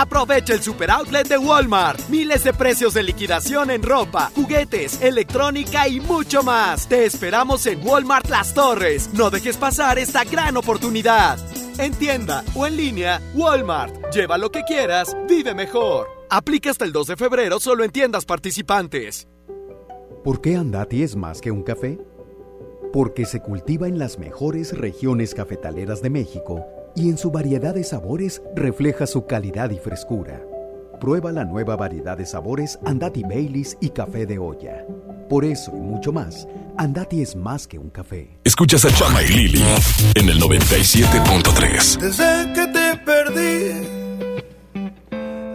Aprovecha el super outlet de Walmart. Miles de precios de liquidación en ropa, juguetes, electrónica y mucho más. Te esperamos en Walmart Las Torres. No dejes pasar esta gran oportunidad. En tienda o en línea, Walmart. Lleva lo que quieras, vive mejor. Aplica hasta el 2 de febrero solo en tiendas participantes. ¿Por qué Andati es más que un café? Porque se cultiva en las mejores regiones cafetaleras de México y en su variedad de sabores refleja su calidad y frescura. Prueba la nueva variedad de sabores Andati Baileys y café de olla. Por eso y mucho más, Andati es más que un café. Escuchas a Chama y Lili en el 97.3. Desde que te perdí,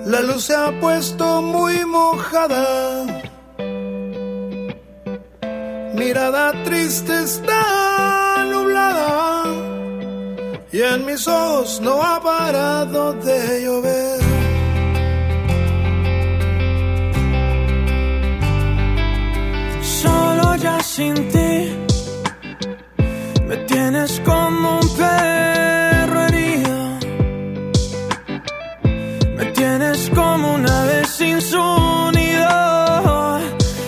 la luz se ha puesto muy mojada. Mirada triste está nublada y en mis ojos no ha parado de llover. Solo ya sin ti me tienes como un perro herido. Me tienes como una vez sin su nido.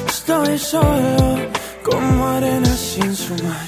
Estoy solo como arena sin su mar.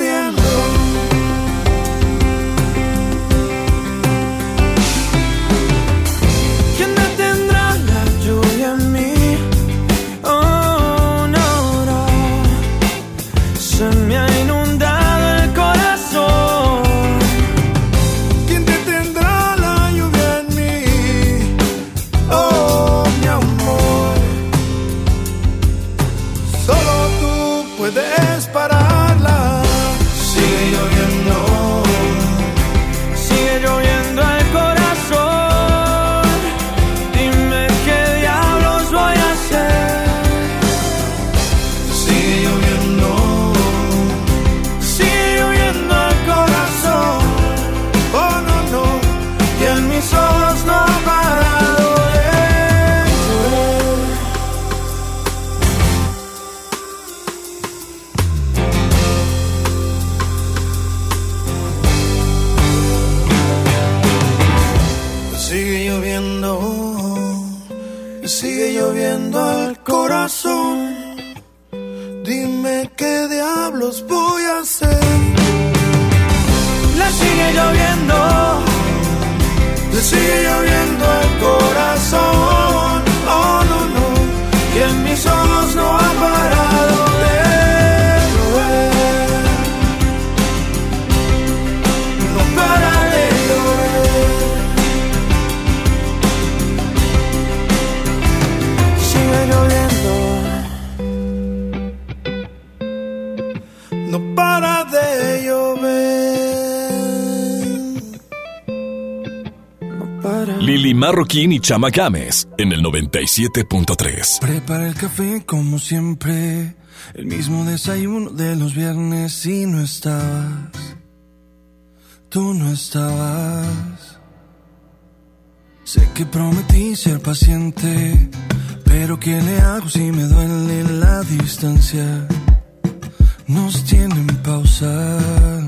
Estoy Corazón, dime qué diablos voy a hacer. Le sigue lloviendo, le sigue lloviendo el corazón. Oh no, no, y en mis ojos no ha parado. Lili Marroquín y Chama Games en el 97.3. Prepara el café como siempre, el mismo desayuno de los viernes y no estabas. Tú no estabas. Sé que prometí ser paciente, pero ¿qué le hago si me duele la distancia? Nos tienen pausa.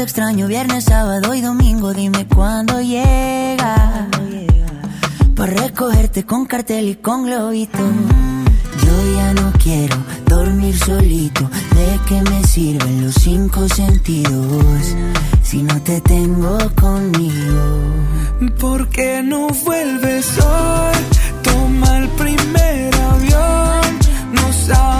te extraño viernes, sábado y domingo. Dime cuándo llega. Para recogerte con cartel y con globito. Yo ya no quiero dormir solito. ¿De qué me sirven los cinco sentidos si no te tengo conmigo? ¿Por qué no vuelves hoy? Toma el primer avión. No sabes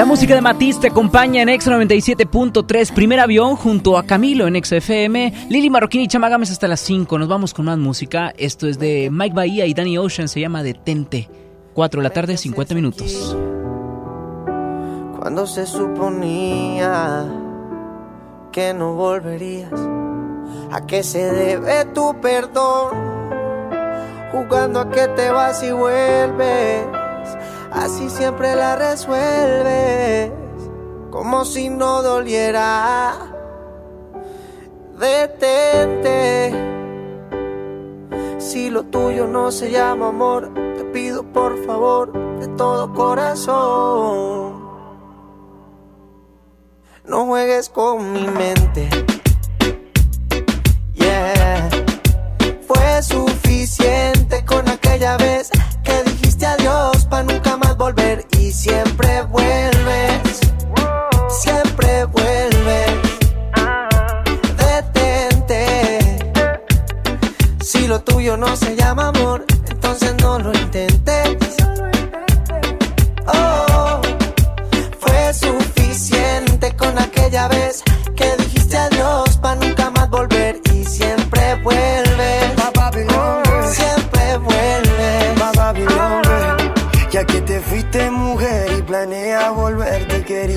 La música de Matiz te acompaña en Ex 97.3, primer avión junto a Camilo en Ex FM, Lili Marroquín y Chamagames hasta las 5. Nos vamos con más música. Esto es de Mike Bahía y Danny Ocean, se llama Detente. 4 de la tarde, 50 minutos. Cuando se suponía que no volverías, ¿a qué se debe tu perdón? Jugando a que te vas y vuelves, así siempre la resuelves, como si no doliera. Detente, si lo tuyo no se llama amor, te pido por favor de todo corazón. No juegues con mi mente. Yeah. Fue suficiente con aquella vez siempre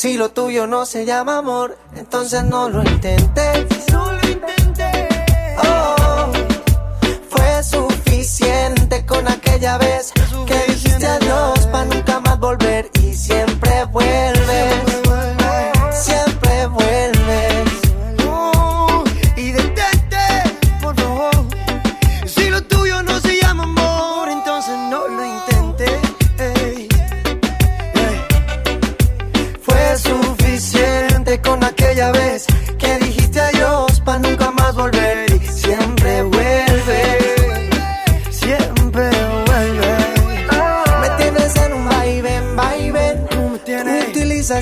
Si lo tuyo no se llama amor, entonces no lo intentes. No lo intenté. Oh, fue suficiente con aquella vez que dijiste adiós para nunca más volver y siempre vuelves.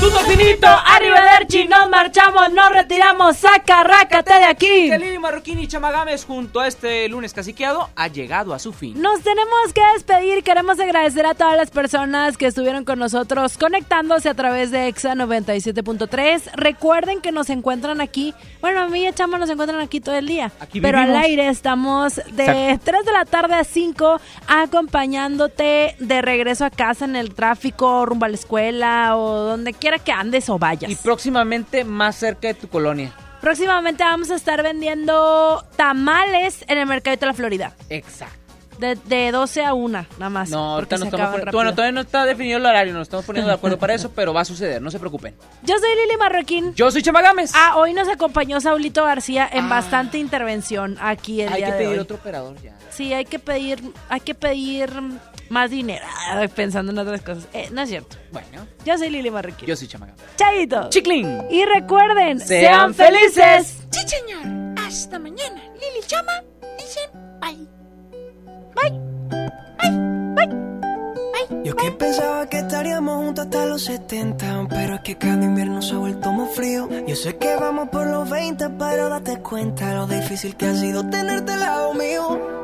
Punto finito, arrivederci, nos marchamos, nos retiramos, saca, rácate de aquí. Que Lili Marroquín y Chamagames junto a este lunes caciqueado ha llegado a su fin. Nos tenemos que despedir. Queremos agradecer a todas las personas que estuvieron con nosotros conectándose a través de EXA 97.3. Recuerden que nos encuentran aquí. Bueno, a mí y a Chama nos encuentran aquí todo el día. Aquí pero al aire estamos de Exacto. 3 de la tarde a 5 acompañándote de regreso a casa en el tráfico, rumbo a la escuela o donde quiera que andes o vayas. Y próximamente más cerca de tu colonia. Próximamente vamos a estar vendiendo tamales en el Mercadito de la Florida. Exacto. De, de 12 a 1, nada más. No, ahorita nos se estamos poniendo-. Bueno, todavía no está definido el horario, nos estamos poniendo de acuerdo para eso, pero va a suceder, no se preocupen. Yo soy Lili Marroquín. Yo soy Chamagames. Ah, hoy nos acompañó Saulito García en bastante intervención aquí el Hay día que de pedir hoy. otro operador ya. Sí, hay que pedir, hay que pedir más dinero. Pensando en otras cosas. Eh, no es cierto. Bueno, Yo soy Lili Marroquín. yo soy Chamagames. Chaito. Chiclin. Y recuerden, Sean sean felices. Sí, señor. Hasta mañana. Lili Chama dicen bye. Yo que pensaba que estaríamos juntos hasta los 70 Pero es que cada invierno se ha vuelto muy frío Yo sé que vamos por los 20 Pero date cuenta lo difícil que ha sido tenerte al lado mío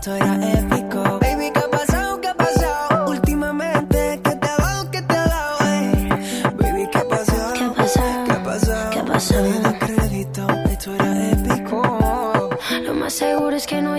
esto era épico. Baby, qué ha pasado, qué ha pasado Últimamente, ¿qué te ha dado, qué te ha dado? Ey, Baby, qué ha pasado, ¿Qué ha pasado? qué ha pasado ¿Qué ha pasado? Nadie da crédito, esto era épico. Lo más seguro es que no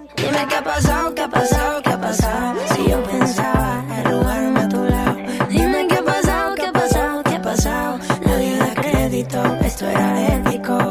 Dime qué ha pasado, qué ha pasado, qué ha pasado. Si yo pensaba arrugarme a tu lado. Dime qué ha pasado, qué ha pasado, qué ha pasado. Nadie da crédito, esto era épico.